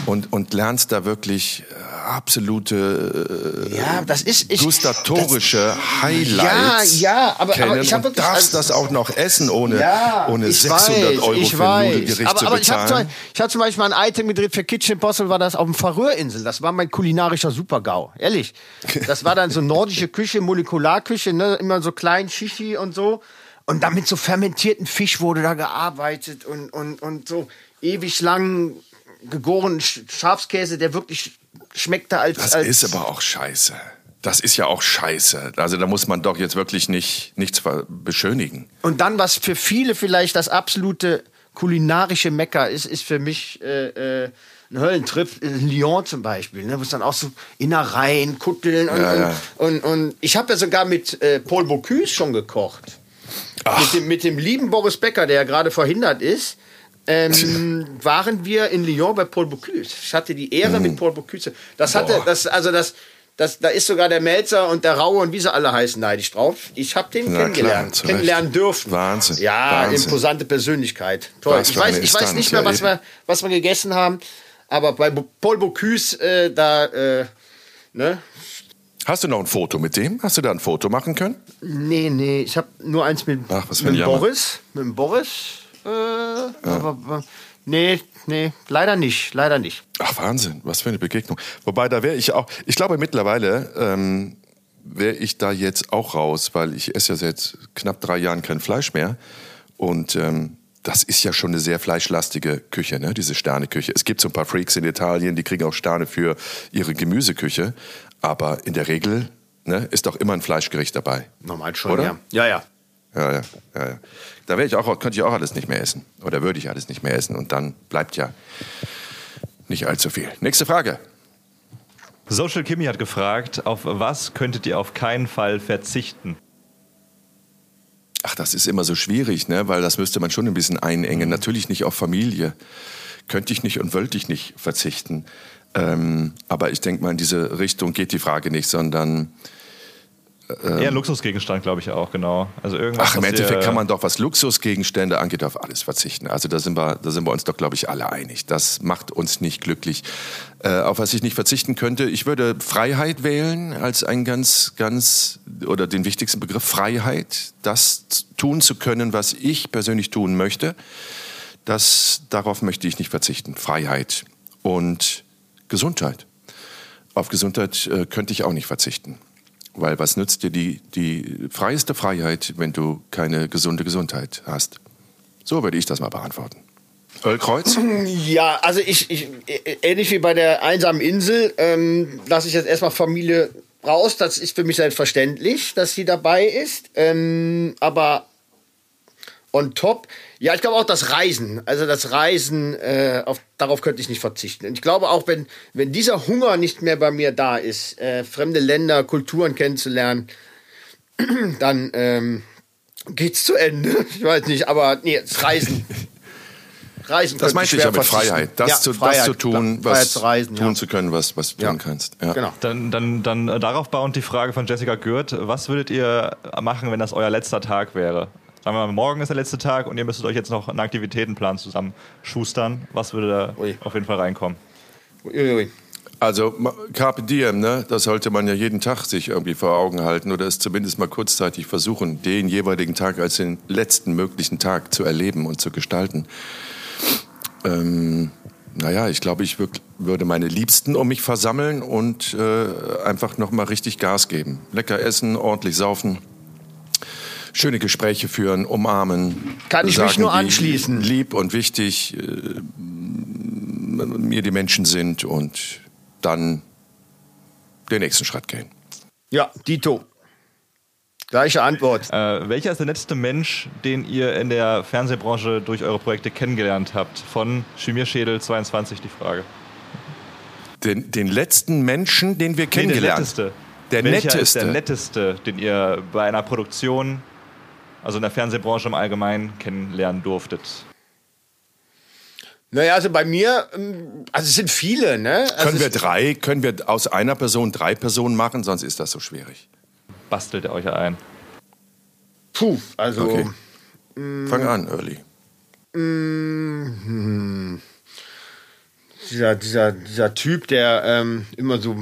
und, und lernst da wirklich äh, absolute ja, das ist ich, gustatorische Highlights Ja, ja, aber- aber kennen ich hab und wirklich- darfst also- das auch noch essen, ohne, Ja, ohne ich 600 weiß, Euro ich für ein weiß. Nudelgericht aber, zu aber ich habe bezahlen. zum, hab zum Beispiel ein Item gedreht für Kitchen Impossible, war das auf dem Färöerinseln. Das war mein kulinarischer Supergau, ehrlich. <laughs> Das war dann so nordische Küche, Molekularküche, ne? immer so klein, Shishi und so. Und dann mit so fermentierten Fisch wurde da gearbeitet und, und, und so ewig lang gegorenen Sch- Schafskäse, der wirklich schmeckte als... Das als ist aber auch scheiße. Das ist ja auch scheiße. Also da muss man doch jetzt wirklich nicht, nichts beschönigen. Und dann, was für viele vielleicht das absolute kulinarische Mecker ist, ist für mich äh, äh, ein Höllentrip. äh, Lyon zum Beispiel, ne, wo es dann auch so Innereien, Kutteln und, Ja, ja. und, und, und ich habe ja sogar mit äh, Paul Bocuse schon gekocht. Mit dem, mit dem lieben Boris Becker, der ja gerade verhindert ist. Ähm, waren wir in Lyon bei Paul Bocuse. Ich hatte die Ehre mit Paul Bocuse. Das hatte, Boah. das, also das, das, da ist sogar der Melzer und der Raue und wie sie alle heißen neidisch drauf. Ich habe den Na klar, kennengelernt, Recht. kennenlernen dürfen. Wahnsinn, Ja, Wahnsinn. imposante Persönlichkeit. Toll. Was Ich weiß, ich weiß nicht mehr, was wir, was wir gegessen haben, aber bei Paul Bocuse, äh, da, äh, ne? Hast du noch ein Foto mit dem? Hast du da ein Foto machen können? Nee, nee, ich habe nur eins mit, Ach, mit. Boris. Mit dem Boris. Äh, aber, aber, nee, nee, leider nicht, leider nicht. Ach Wahnsinn, was für eine Begegnung. Wobei, da wäre ich auch, ich glaube mittlerweile ähm, wäre ich da jetzt auch raus, weil ich esse ja seit knapp drei Jahren kein Fleisch mehr. Und ähm, das ist ja schon eine sehr fleischlastige Küche, ne? diese Sterneküche. Es gibt so ein paar Freaks in Italien, die kriegen auch Sterne für ihre Gemüseküche. Aber in der Regel ne, ist doch immer ein Fleischgericht dabei. Normal schon, Oder? ja. Ja, ja. Ja, ja, ja, ja. Da wäre ich auch, könnte ich auch alles nicht mehr essen. Oder würde ich alles nicht mehr essen. Und dann bleibt ja nicht allzu viel. Nächste Frage. Social Kimi hat gefragt, auf was könntet ihr auf keinen Fall verzichten? Ach, das ist immer so schwierig, ne? weil das müsste man schon ein bisschen einengen. Natürlich nicht auf Familie. Könnte ich nicht und wollte ich nicht verzichten. Ähm, aber ich denke mal, in diese Richtung geht die Frage nicht, sondern Eher ein Luxusgegenstand, glaube ich auch, genau. Also irgendwas, ach, im Endeffekt kann man doch, was Luxusgegenstände angeht, auf alles verzichten. Also da sind wir, da sind wir uns doch, glaube ich, alle einig. Das macht uns nicht glücklich. Äh, auf was ich nicht verzichten könnte, ich würde Freiheit wählen als einen ganz, ganz, oder den wichtigsten Begriff Freiheit, das tun zu können, was ich persönlich tun möchte. Das, darauf möchte ich nicht verzichten. Freiheit und Gesundheit. Auf Gesundheit äh, könnte ich auch nicht verzichten. Weil was nützt dir die, die freieste Freiheit, wenn du keine gesunde Gesundheit hast? So würde ich das mal beantworten. Ölkreuz? <clears throat> Ja, also ich, ich äh, ähnlich wie bei der einsamen Insel, ähm, lasse ich jetzt erstmal Familie raus. Das ist für mich selbstverständlich, dass sie dabei ist. Ähm, aber on top, ja, ich glaube auch das Reisen. Also das Reisen, äh, auf, darauf könnte ich nicht verzichten. Und ich glaube auch, wenn, wenn dieser Hunger nicht mehr bei mir da ist, äh, fremde Länder, Kulturen kennenzulernen, <clears throat> dann ähm, geht's zu Ende. <laughs> Ich weiß nicht, aber nee, das Reisen. Reisen Das meinte ich ja mit. Freiheit. Das, Ja, zu, Freiheit, das zu tun, klar. Was zu reisen, tun ja. zu können, was, was du Ja. tun kannst. Ja. Genau. Dann, dann, dann äh, darauf bauend die Frage von Jessica Gürt. Was würdet ihr machen, wenn das euer letzter Tag wäre? Sagen wir mal, morgen ist der letzte Tag und ihr müsstet euch jetzt noch einen Aktivitätenplan zusammen schustern. Was würde da Ui. auf jeden Fall reinkommen? Uiuiui. Also Carpe Diem, ne? das sollte man ja jeden Tag sich irgendwie vor Augen halten oder es zumindest mal kurzzeitig versuchen, den jeweiligen Tag als den letzten möglichen Tag zu erleben und zu gestalten. Ähm, naja, ich glaube, ich würd, würde meine Liebsten um mich versammeln und äh, einfach nochmal richtig Gas geben. Lecker essen, ordentlich saufen, schöne Gespräche führen, umarmen. Kann ich mich sagen, nur wie anschließen. Lieb und wichtig äh, mir die Menschen sind und dann den nächsten Schritt gehen. Ja, Dito. Gleiche Antwort. Äh, welcher ist der letzte Mensch, den ihr in der Fernsehbranche durch eure Projekte kennengelernt habt? Von Schmierschädel 22 die Frage. Den, den letzten Menschen, den wir Nee, der kennengelernt letzte. Der Welcher netteste. ist der netteste, den ihr bei einer Produktion, also in der Fernsehbranche im Allgemeinen, kennenlernen durftet? Naja, also bei mir, ähm, also es sind viele, ne? Also Können wir drei, können wir aus einer Person drei Personen machen, sonst ist das so schwierig. Bastelt ihr euch ein? Puh, also. Okay. Mm. Fang an, Early. Dieser, dieser, dieser Typ, der ähm, immer so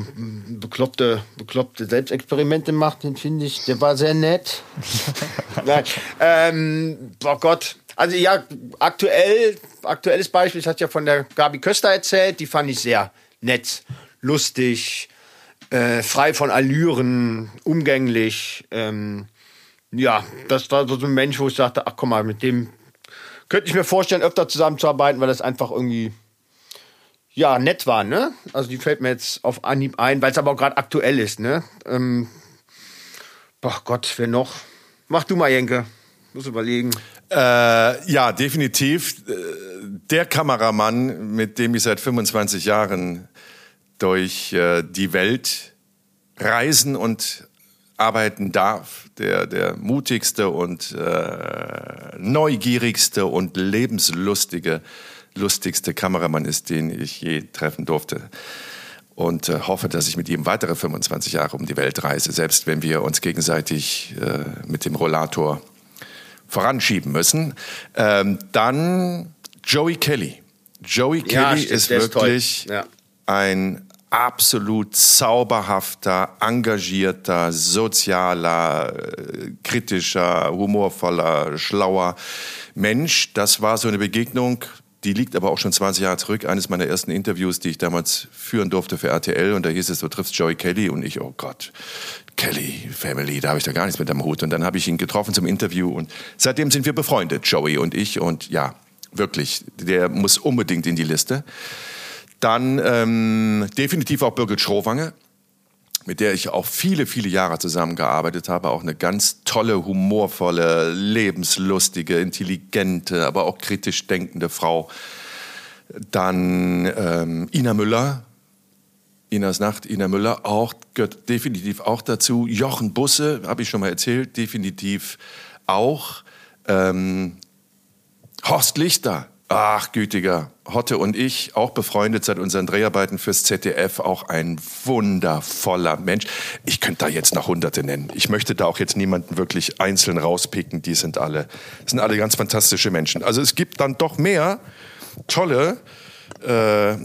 bekloppte, bekloppte Selbstexperimente macht, den finde ich, der war sehr nett. <laughs> Nein, ähm, oh Gott. Also ja, aktuell, aktuelles Beispiel, ich hatte ja von der Gabi Köster erzählt, die fand ich sehr nett, lustig, äh, frei von Allüren, umgänglich. Ähm, ja, das war so ein Mensch, wo ich sagte, ach komm mal, mit dem könnte ich mir vorstellen, öfter zusammenzuarbeiten, weil das einfach irgendwie ja, nett war, ne? Also die fällt mir jetzt auf Anhieb ein, weil es aber auch gerade aktuell ist, ne? Ähm, Gott, wer noch? Mach du mal, Jenke. Muss überlegen. Äh, ja, definitiv. Äh, Der Kameramann, mit dem ich seit 25 Jahren durch äh, die Welt reisen und arbeiten darf. Der, der mutigste und äh, neugierigste und lebenslustige, lustigste Kameramann ist, den ich je treffen durfte. Und äh, hoffe, dass ich mit ihm weitere 25 Jahre um die Welt reise, selbst wenn wir uns gegenseitig äh, mit dem Rollator voranschieben müssen. Ähm, dann Joey Kelly. Joey Ja, Kelly stimmt, ist der ist wirklich Ja. ein absolut zauberhafter, engagierter, sozialer, äh, kritischer, humorvoller, schlauer Mensch. Das war so eine Begegnung, die liegt aber auch schon 20 Jahre zurück. Eines meiner ersten Interviews, die ich damals führen durfte für RTL. Und da hieß es, du triffst Joey Kelly. Und ich, oh Gott, Kelly, Family, da habe ich da gar nichts mit am Hut. Und dann habe ich ihn getroffen zum Interview. Und seitdem sind wir befreundet, Joey und ich. Und ja, wirklich, der muss unbedingt in die Liste. Dann ähm, definitiv auch Birgit Schrowange, mit der ich auch viele, viele Jahre zusammengearbeitet habe. Auch eine ganz tolle, humorvolle, lebenslustige, intelligente, aber auch kritisch denkende Frau. Dann ähm, Ina Müller, Inas Nacht, Ina Müller, auch, gehört definitiv auch dazu. Jochen Busse, habe ich schon mal erzählt, definitiv auch. Ähm, Horst Lichter, ach gütiger, Hotte und ich, auch befreundet seit unseren Dreharbeiten fürs ZDF, auch ein wundervoller Mensch. Ich könnte da jetzt noch Hunderte nennen. Ich möchte da auch jetzt niemanden wirklich einzeln rauspicken. Die sind alle, sind alle ganz fantastische Menschen. Also es gibt dann doch mehr tolle, äh,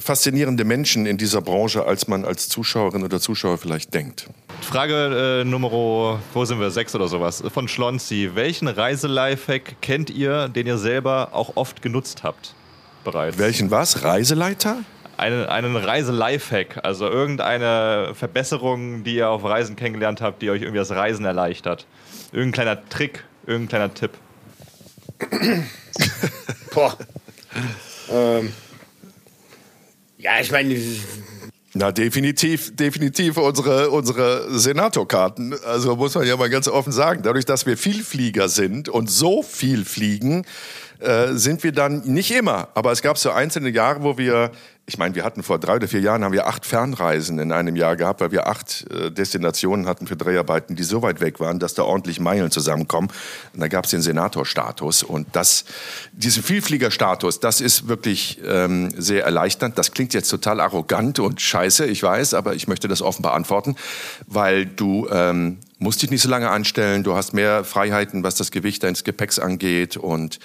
faszinierende Menschen in dieser Branche, als man als Zuschauerin oder Zuschauer vielleicht denkt. Frage äh, Nummer, wo sind wir, sechs oder sowas, von Schlonzi. Welchen Reiselifehack kennt ihr, den ihr selber auch oft genutzt habt bereits? Welchen was? Reiseleiter? Einen, einen Reiselifehack, also irgendeine Verbesserung, die ihr auf Reisen kennengelernt habt, die euch irgendwie das Reisen erleichtert. Irgendein kleiner Trick, irgendein kleiner Tipp. Boah. Ähm. Ja, ich meine, Na, definitiv, definitiv unsere, unsere Senatorkarten. Also muss man ja mal ganz offen sagen, dadurch, dass wir Vielflieger sind und so viel fliegen, äh, sind wir dann nicht immer. Aber es gab so einzelne Jahre, wo wir, ich meine, wir hatten vor drei oder vier Jahren, haben wir acht Fernreisen in einem Jahr gehabt, weil wir acht äh, Destinationen hatten für Dreharbeiten, die so weit weg waren, dass da ordentlich Meilen zusammenkommen. Und da gab es den Senatorstatus. Und das, diesen Vielfliegerstatus, das ist wirklich ähm, sehr erleichternd. Das klingt jetzt total arrogant und scheiße, ich weiß, aber ich möchte das offen beantworten, weil du ähm, musst dich nicht so lange anstellen, du hast mehr Freiheiten, was das Gewicht deines Gepäcks angeht und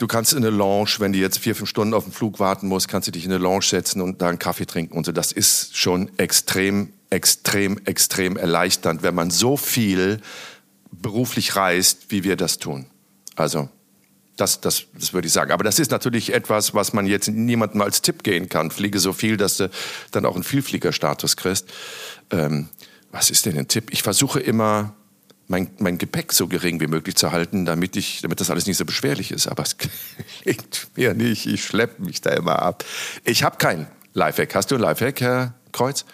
Du kannst in eine Lounge, wenn du jetzt vier, fünf Stunden auf den Flug warten musst, kannst du dich in eine Lounge setzen und da einen Kaffee trinken und so. Das ist schon extrem, extrem, extrem erleichternd, wenn man so viel beruflich reist, wie wir das tun. Also, das, das, das würde ich sagen. Aber das ist natürlich etwas, was man jetzt niemandem als Tipp gehen kann. Fliege so viel, dass du dann auch einen Vielfliegerstatus kriegst. Ähm, was ist denn ein Tipp? Ich versuche immer, mein, mein Gepäck so gering wie möglich zu halten, damit, ich, damit das alles nicht so beschwerlich ist. Aber es <laughs> klingt mir nicht. Ich schleppe mich da immer ab. Ich habe keinen Lifehack. Hast du einen Lifehack, Herr Kreuz?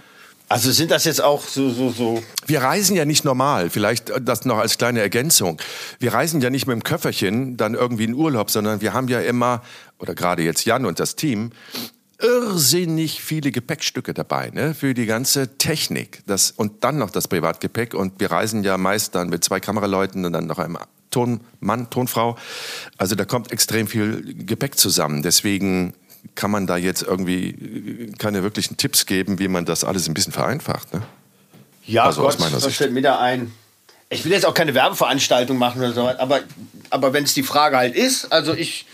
also sind das jetzt auch so, so, so. Wir reisen ja nicht normal. Vielleicht das noch als kleine Ergänzung. Wir reisen ja nicht mit dem Köfferchen dann irgendwie in Urlaub, sondern wir haben ja immer, oder gerade jetzt Jan und das Team, irrsinnig viele Gepäckstücke dabei, ne, für die ganze Technik. Das, und dann noch das Privatgepäck. Und wir reisen ja meist dann mit zwei Kameraleuten und dann noch einem Tonmann, Tonfrau. Also da kommt extrem viel Gepäck zusammen. Deswegen kann man da jetzt irgendwie keine wirklichen Tipps geben, wie man das alles ein bisschen vereinfacht. Ne? Ja, also Gott, aus meiner Sicht. stellt mir da ein? Ich will jetzt auch keine Werbeveranstaltung machen oder so, aber, aber wenn es die Frage halt ist, also ich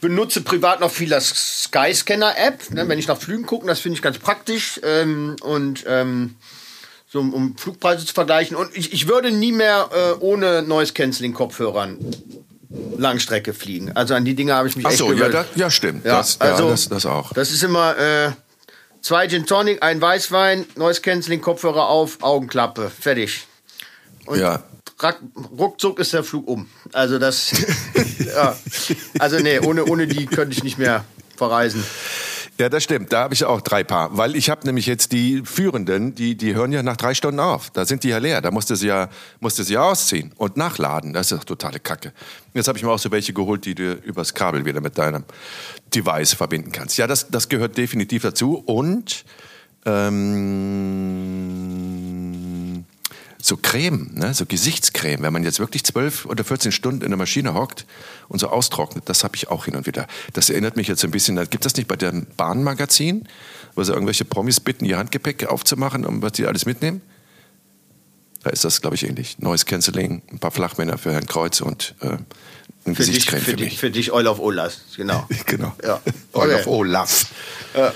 benutze privat noch viel das Skyscanner-App, ne, wenn ich nach Flügen gucke, das finde ich ganz praktisch ähm, und ähm, so um Flugpreise zu vergleichen. Und ich, ich würde nie mehr äh, ohne Noise Canceling Kopfhörern Langstrecke fliegen. Also an die Dinge habe ich mich Ach echt so, ja, das, ja, stimmt. Ja, das, also, ja, das, das auch. Das ist immer äh, zwei Gin Tonic, ein Weißwein, Noise Canceling, Kopfhörer auf, Augenklappe, fertig. Und ja. Ruckzuck ist der Flug um. Also das, <laughs> ja. also nee, ohne, ohne die könnte ich nicht mehr verreisen. Ja, das stimmt. Da habe ich auch drei Paar. Weil ich habe nämlich jetzt die Führenden, die, die hören ja nach drei Stunden auf. Da sind die ja leer. Da musste sie ja, musste sie ja ausziehen und nachladen. Das ist doch totale Kacke. Jetzt habe ich mir auch so welche geholt, die du übers Kabel wieder mit deinem Device verbinden kannst. Ja, das, das gehört definitiv dazu. Und ähm, so Creme, ne? so Gesichtscreme, wenn man jetzt wirklich zwölf oder 14 Stunden in der Maschine hockt und so austrocknet, das habe ich auch hin und wieder. Das erinnert mich jetzt ein bisschen, gibt das nicht bei dem Bahnmagazin, wo sie irgendwelche Promis bitten, ihr Handgepäck aufzumachen und was sie alles mitnehmen? Da ist das, glaube ich, ähnlich. Neues Canceling, ein paar Flachmänner für Herrn Kreuz und äh, ein für Gesichtscreme dich, für, für mich. Dich, für dich Olaf Olaf, genau. <laughs> genau. Ja. Olaf Olaf. Ja.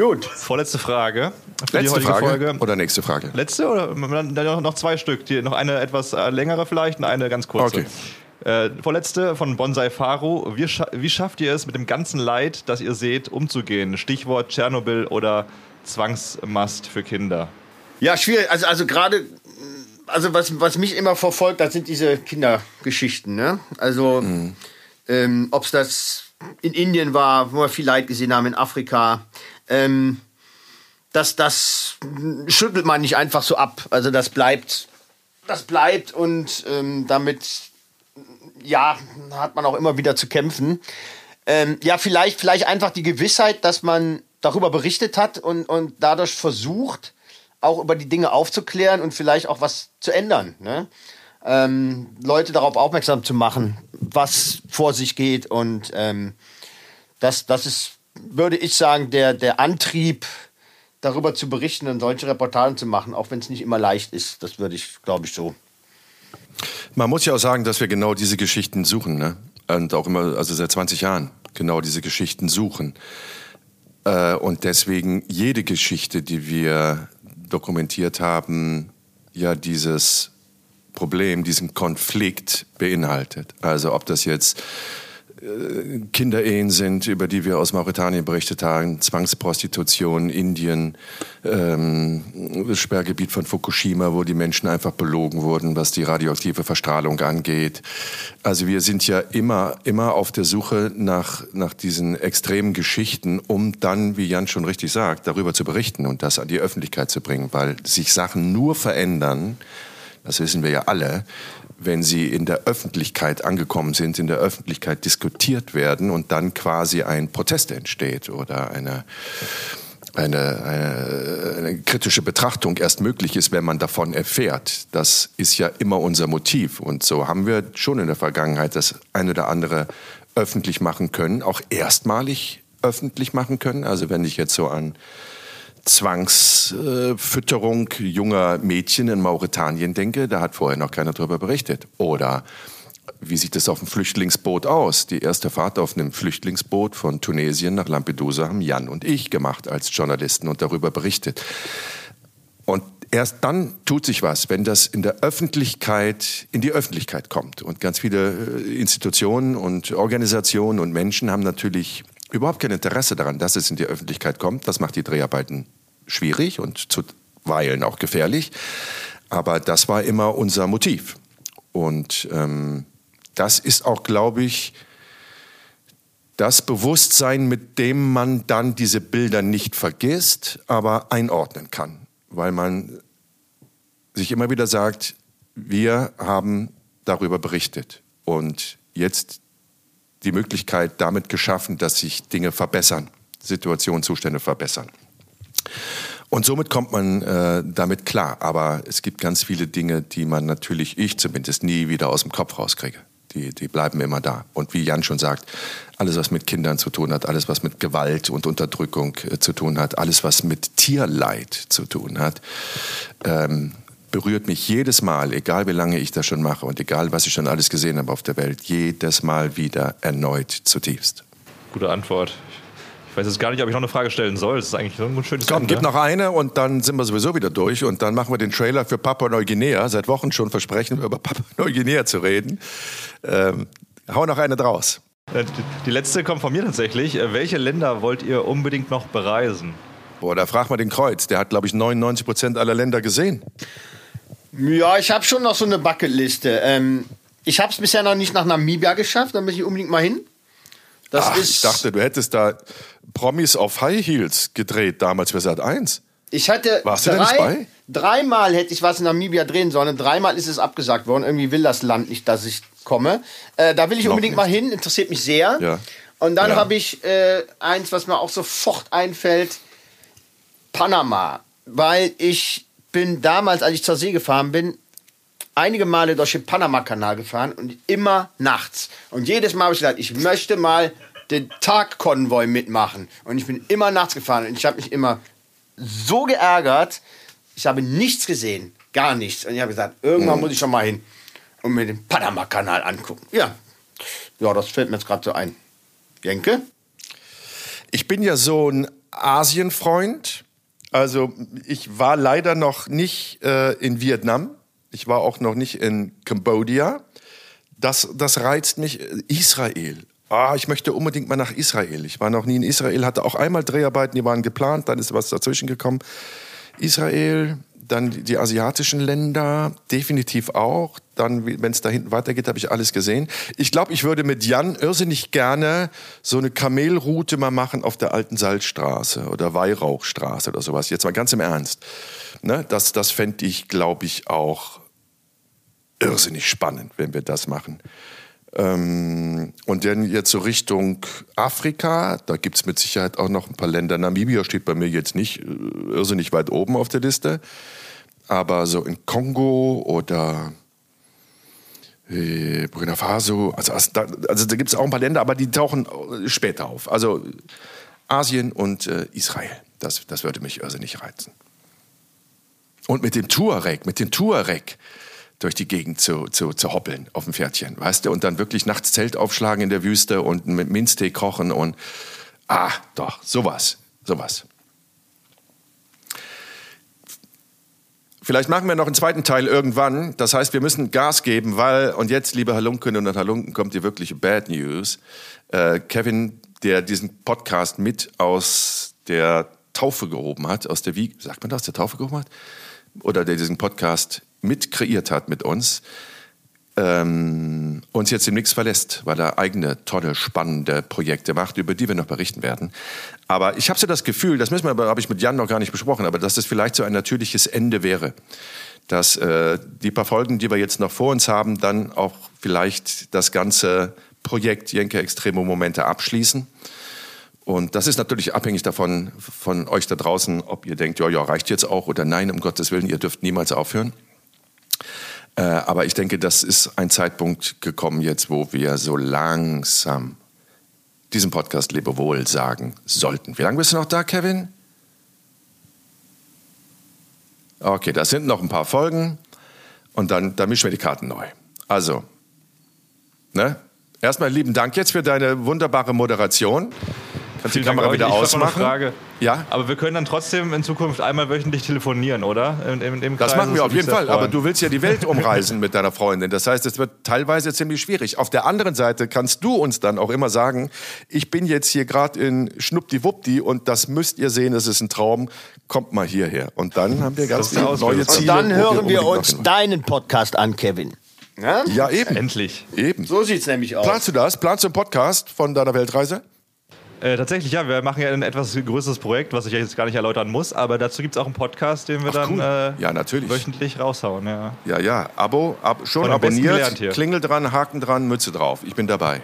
Gut. Vorletzte Frage. Letzte Frage Folge. oder nächste Frage? Letzte oder dann noch zwei Stück? Die, noch eine etwas äh, längere vielleicht und eine ganz kurze. Okay. Äh, vorletzte von Bonsai Faro. Wie, scha wie schafft ihr es, mit dem ganzen Leid, das ihr seht, umzugehen? Stichwort Tschernobyl oder Zwangsmast für Kinder. Ja, schwierig. Also, also gerade, also was, was mich immer verfolgt, das sind diese Kindergeschichten. Ne? Also, mhm. ähm, ob es das in Indien war, wo wir viel Leid gesehen haben, in Afrika ähm, das, das schüttelt man nicht einfach so ab. Also das bleibt, das bleibt und ähm, damit, ja, hat man auch immer wieder zu kämpfen. Ähm, ja, vielleicht, vielleicht einfach die Gewissheit, dass man darüber berichtet hat und, und dadurch versucht, auch über die Dinge aufzuklären und vielleicht auch was zu ändern. Ne? Ähm, Leute darauf aufmerksam zu machen, was vor sich geht und ähm, das, das ist würde ich sagen, der, der Antrieb, darüber zu berichten und solche Reportagen zu machen, auch wenn es nicht immer leicht ist. Das würde ich, glaube ich, so. Man muss ja auch sagen, dass wir genau diese Geschichten suchen. Ne? Und auch immer, also seit 20 Jahren, genau diese Geschichten suchen. Äh, und deswegen jede Geschichte, die wir dokumentiert haben, ja dieses Problem, diesen Konflikt beinhaltet. Also ob das jetzt Kinderehen sind, über die wir aus Mauretanien berichtet haben, Zwangsprostitution, Indien, ähm, das Sperrgebiet von Fukushima, wo die Menschen einfach belogen wurden, was die radioaktive Verstrahlung angeht. Also wir sind ja immer, immer auf der Suche nach, nach diesen extremen Geschichten, um dann, wie Jan schon richtig sagt, darüber zu berichten und das an die Öffentlichkeit zu bringen, weil sich Sachen nur verändern, das wissen wir ja alle, wenn sie in der Öffentlichkeit angekommen sind, in der Öffentlichkeit diskutiert werden und dann quasi ein Protest entsteht oder eine, eine, eine, eine, kritische Betrachtung erst möglich ist, wenn man davon erfährt. Das ist ja immer unser Motiv. Und so haben wir schon in der Vergangenheit das eine oder andere öffentlich machen können, auch erstmalig öffentlich machen können. Also wenn ich jetzt so an Zwangsfütterung junger Mädchen in Mauretanien denke, da hat vorher noch keiner darüber berichtet. Oder wie sieht es auf dem Flüchtlingsboot aus? Die erste Fahrt auf einem Flüchtlingsboot von Tunesien nach Lampedusa haben Jan und ich gemacht als Journalisten und darüber berichtet. Und erst dann tut sich was, wenn das in der Öffentlichkeit, in die Öffentlichkeit kommt. Und ganz viele äh, Institutionen und Organisationen und Menschen haben natürlich überhaupt kein Interesse daran, dass es in die Öffentlichkeit kommt. Das macht die Dreharbeiten schwierig und zuweilen auch gefährlich. Aber das war immer unser Motiv. Und ähm, das ist auch, glaube ich, das Bewusstsein, mit dem man dann diese Bilder nicht vergisst, aber einordnen kann. Weil man sich immer wieder sagt, wir haben darüber berichtet. Und jetzt die Möglichkeit damit geschaffen, dass sich Dinge verbessern, Situationen, Zustände verbessern. Und somit kommt man äh, damit klar. Aber es gibt ganz viele Dinge, die man natürlich, ich zumindest, nie wieder aus dem Kopf rauskriege. Die, die bleiben immer da. Und wie Jan schon sagt, alles, was mit Kindern zu tun hat, alles, was mit Gewalt und Unterdrückung äh, zu tun hat, alles, was mit Tierleid zu tun hat, ähm, berührt mich jedes Mal, egal wie lange ich das schon mache und egal, was ich schon alles gesehen habe auf der Welt, jedes Mal wieder erneut zutiefst. Gute Antwort. Ich weiß jetzt gar nicht, ob ich noch eine Frage stellen soll. Das ist eigentlich so ein schönes Komm, Ende. gib noch eine und dann sind wir sowieso wieder durch und dann machen wir den Trailer für Papua Neuguinea. Seit Wochen schon versprechen wir über Papua Neuguinea zu reden. Ähm, hau noch eine draus. Äh, die- Die letzte kommt von mir tatsächlich. Äh, Welche Länder wollt ihr unbedingt noch bereisen? Boah, da frag mal den Kreuz. Der hat, glaube ich, 99 Prozent aller Länder gesehen. Ja, ich habe schon noch so eine Bucketliste. Ähm, ich habe es bisher noch nicht nach Namibia geschafft, da muss ich unbedingt mal hin. Das Ach, ist, ich dachte, du hättest da Promis auf High Heels gedreht, damals für Sat 1. Ich hatte Warst du da nicht bei? dreimal hätte ich was in Namibia drehen sollen. Dreimal ist es abgesagt worden. Irgendwie will das Land nicht, dass ich komme. Äh, da will ich Noch unbedingt nicht. mal hin. Interessiert mich sehr. Ja. Und dann Ja. habe ich äh, eins, was mir auch sofort einfällt: Panama, weil ich bin damals, als ich zur See gefahren bin, einige Male durch den Panama-Kanal gefahren und immer nachts. Und jedes Mal habe ich gesagt, ich möchte mal den Tagkonvoi mitmachen. Und ich bin immer nachts gefahren und ich habe mich immer so geärgert. Ich habe nichts gesehen, gar nichts. Und ich habe gesagt, irgendwann muss ich schon mal hin und mir den Panama-Kanal angucken. Ja, ja, das fällt mir jetzt gerade so ein. Jenke? Ich bin ja so ein Asienfreund. Also ich war leider noch nicht äh, in Vietnam. Ich war auch noch nicht in Kambodscha. Das, das reizt mich. Israel. Ah, ich möchte unbedingt mal nach Israel. Ich war noch nie in Israel, hatte auch einmal Dreharbeiten, die waren geplant, dann ist was dazwischen gekommen. Israel, dann die, die asiatischen Länder, definitiv auch. Dann, wenn es da hinten weitergeht, habe ich alles gesehen. Ich glaube, ich würde mit Jan irrsinnig gerne so eine Kamelroute mal machen auf der alten Salzstraße oder Weihrauchstraße oder sowas. Jetzt mal ganz im Ernst. Ne? Das, das fände ich, glaube ich, auch irrsinnig spannend, wenn wir das machen. Ähm, und dann jetzt so Richtung Afrika, da gibt es mit Sicherheit auch noch ein paar Länder. Namibia steht bei mir jetzt nicht äh, irrsinnig weit oben auf der Liste, aber so in Kongo oder äh, Burkina Faso, also, also da, also da gibt es auch ein paar Länder, aber die tauchen äh, später auf. Also Asien und äh, Israel, das, das würde mich irrsinnig reizen. Und mit dem Tuareg, mit dem Tuareg durch die Gegend zu, zu, zu hoppeln auf dem Pferdchen, weißt du? Und dann wirklich nachts Zelt aufschlagen in der Wüste und mit Minztee kochen und ah, doch, sowas, sowas. Vielleicht machen wir noch einen zweiten Teil irgendwann. Das heißt, wir müssen Gas geben, weil, und jetzt, liebe Halunken und Halunken, kommt die wirkliche Bad News. Äh, Kevin, der diesen Podcast mit aus der Taufe gehoben hat, aus der Wiege, sagt man das, der Taufe gehoben hat? Oder der diesen Podcast mit kreiert hat mit uns, ähm, uns jetzt demnächst verlässt, weil er eigene tolle, spannende Projekte macht, über die wir noch berichten werden. Aber ich habe so das Gefühl, das müssen wir, habe ich mit Jan noch gar nicht besprochen, aber dass das vielleicht so ein natürliches Ende wäre. Dass äh, die paar Folgen, die wir jetzt noch vor uns haben, dann auch vielleicht das ganze Projekt Jenke Extremo Momente abschließen. Und das ist natürlich abhängig davon, von euch da draußen, ob ihr denkt, ja, ja, reicht jetzt auch oder nein, um Gottes Willen, ihr dürft niemals aufhören. Äh, aber ich denke, das ist ein Zeitpunkt gekommen jetzt, wo wir so langsam diesem Podcast Lebewohl sagen sollten. Wie lange bist du noch da, Kevin? Okay, das sind noch ein paar Folgen und dann, dann mischen wir die Karten neu. Also, ne? Erstmal lieben Dank jetzt für deine wunderbare Moderation. Kannst die Kamera wieder Ich ausmachen? Eine Frage. Ja? Aber wir können dann trotzdem in Zukunft einmal wöchentlich telefonieren, oder? Im, im, im Das machen wir auf jeden Fall. freuen. Aber du willst ja die <laughs> Welt umreisen mit deiner Freundin. Das heißt, es wird teilweise ziemlich schwierig. Auf der anderen Seite kannst du uns dann auch immer sagen, ich bin jetzt hier gerade in Schnuppdiwuppdi und das müsst ihr sehen, das ist ein Traum. Kommt mal hierher. Und dann haben wir ganz neue. Ziele. Und dann hören wir uns deinen Podcast an, Kevin. Ja? Ja, eben. Endlich. Eben. So sieht's nämlich aus. Planst du das? Planst du einen Podcast von deiner Weltreise? Äh, tatsächlich, ja. Wir machen ja ein etwas größeres Projekt, was ich jetzt gar nicht erläutern muss. Aber dazu gibt es auch einen Podcast, den wir Ach, dann cool. äh, Ja, natürlich. wöchentlich raushauen. Ja. Ja, ja. Abo, ab, schon abonniert. Klingel dran, Haken dran, Mütze drauf. Ich bin dabei.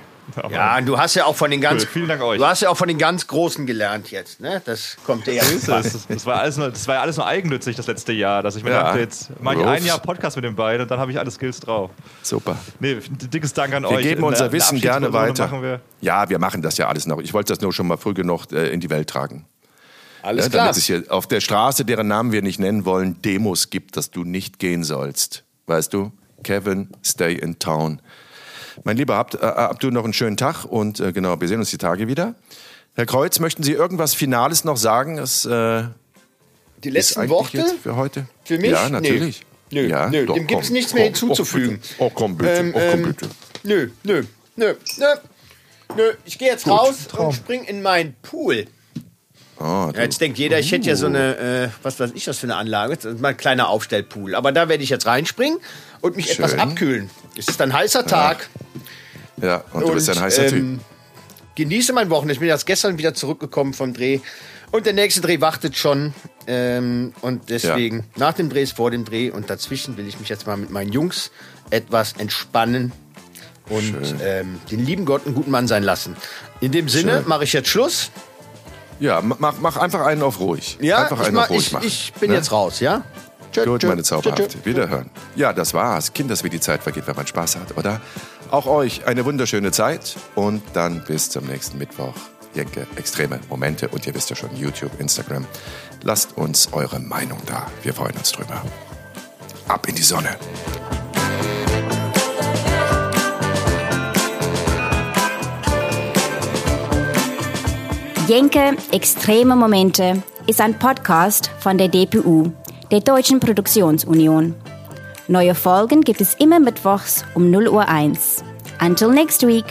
Ja, und du hast ja auch von den ganz, Cool, vielen Dank euch. du hast ja auch von den ganz Großen gelernt jetzt, ne? Das kommt dir ja. Das, das, war alles nur, das war ja alles nur eigennützig das letzte Jahr, dass ich mir Ja. dachte, jetzt mache ich ein Jahr Podcast mit den beiden und dann habe ich alle Skills drauf. Super. Nee, dickes Dank an Wir euch. geben Eine- unser eine Wissen gerne weiter. Wir. Ja, wir machen das ja alles noch. Ich wollte das nur schon mal früh genug äh, in die Welt tragen. Alles Ja, klar. damit es hier auf der Straße, deren Namen wir nicht nennen wollen, Demos gibt, dass du nicht gehen sollst. Weißt du? Kevin, stay in town. Mein Lieber, habt, äh, habt du noch einen schönen Tag und äh, genau, wir sehen uns die Tage wieder. Herr Kreuz, möchten Sie irgendwas Finales noch sagen? Es, äh, Die letzten Worte für heute? für mich? Ja, natürlich. Nee. Nö, ja, nö, doch, dem gibt's komm, nichts mehr komm, hinzuzufügen. Oh, komm bitte. Ähm, oh, komm ähm, bitte. Nö, nö, nö, nö. Nö, ich gehe jetzt raus und spring in meinen Pool. Oh, Ja, jetzt denkt jeder, ich hätte ja so eine, äh, was weiß ich, das für eine Anlage, das ist mal ein kleiner Aufstellpool. Aber da werde ich jetzt reinspringen und mich etwas Schön. abkühlen. Es ist ein heißer Tag. ja, und du bist ein heißer Typ. ähm, Genieße mein Wochenende. Ich bin erst gestern wieder zurückgekommen vom Dreh. Und der nächste Dreh wartet schon. Ähm, und deswegen, nach dem Dreh ist vor dem Dreh. Und dazwischen will ich mich jetzt mal mit meinen Jungs etwas entspannen und ähm, den lieben Gott einen guten Mann sein lassen. In dem Sinne mache ich jetzt Schluss. Ja, mach, mach einfach einen auf ruhig. Ja, einfach ich, einen mach, auf ruhig ich, machen. ich bin ne? jetzt raus, ja? Tschö, Gut, tschö, meine Zauberhafte. tschö. Wiederhören. Ja, das war's. Kinders, wie die Zeit vergeht, wenn man Spaß hat, oder? Auch euch eine wunderschöne Zeit und dann bis zum nächsten Mittwoch. Jenke, extreme Momente und ihr wisst ja schon, YouTube, Instagram. Lasst uns eure Meinung da. Wir freuen uns drüber. Ab in die Sonne. Jenke Extreme Momente ist ein Podcast von der DPU, der Deutschen Produktionsunion. Neue Folgen gibt es immer mittwochs um 0 Uhr 1. Until next week.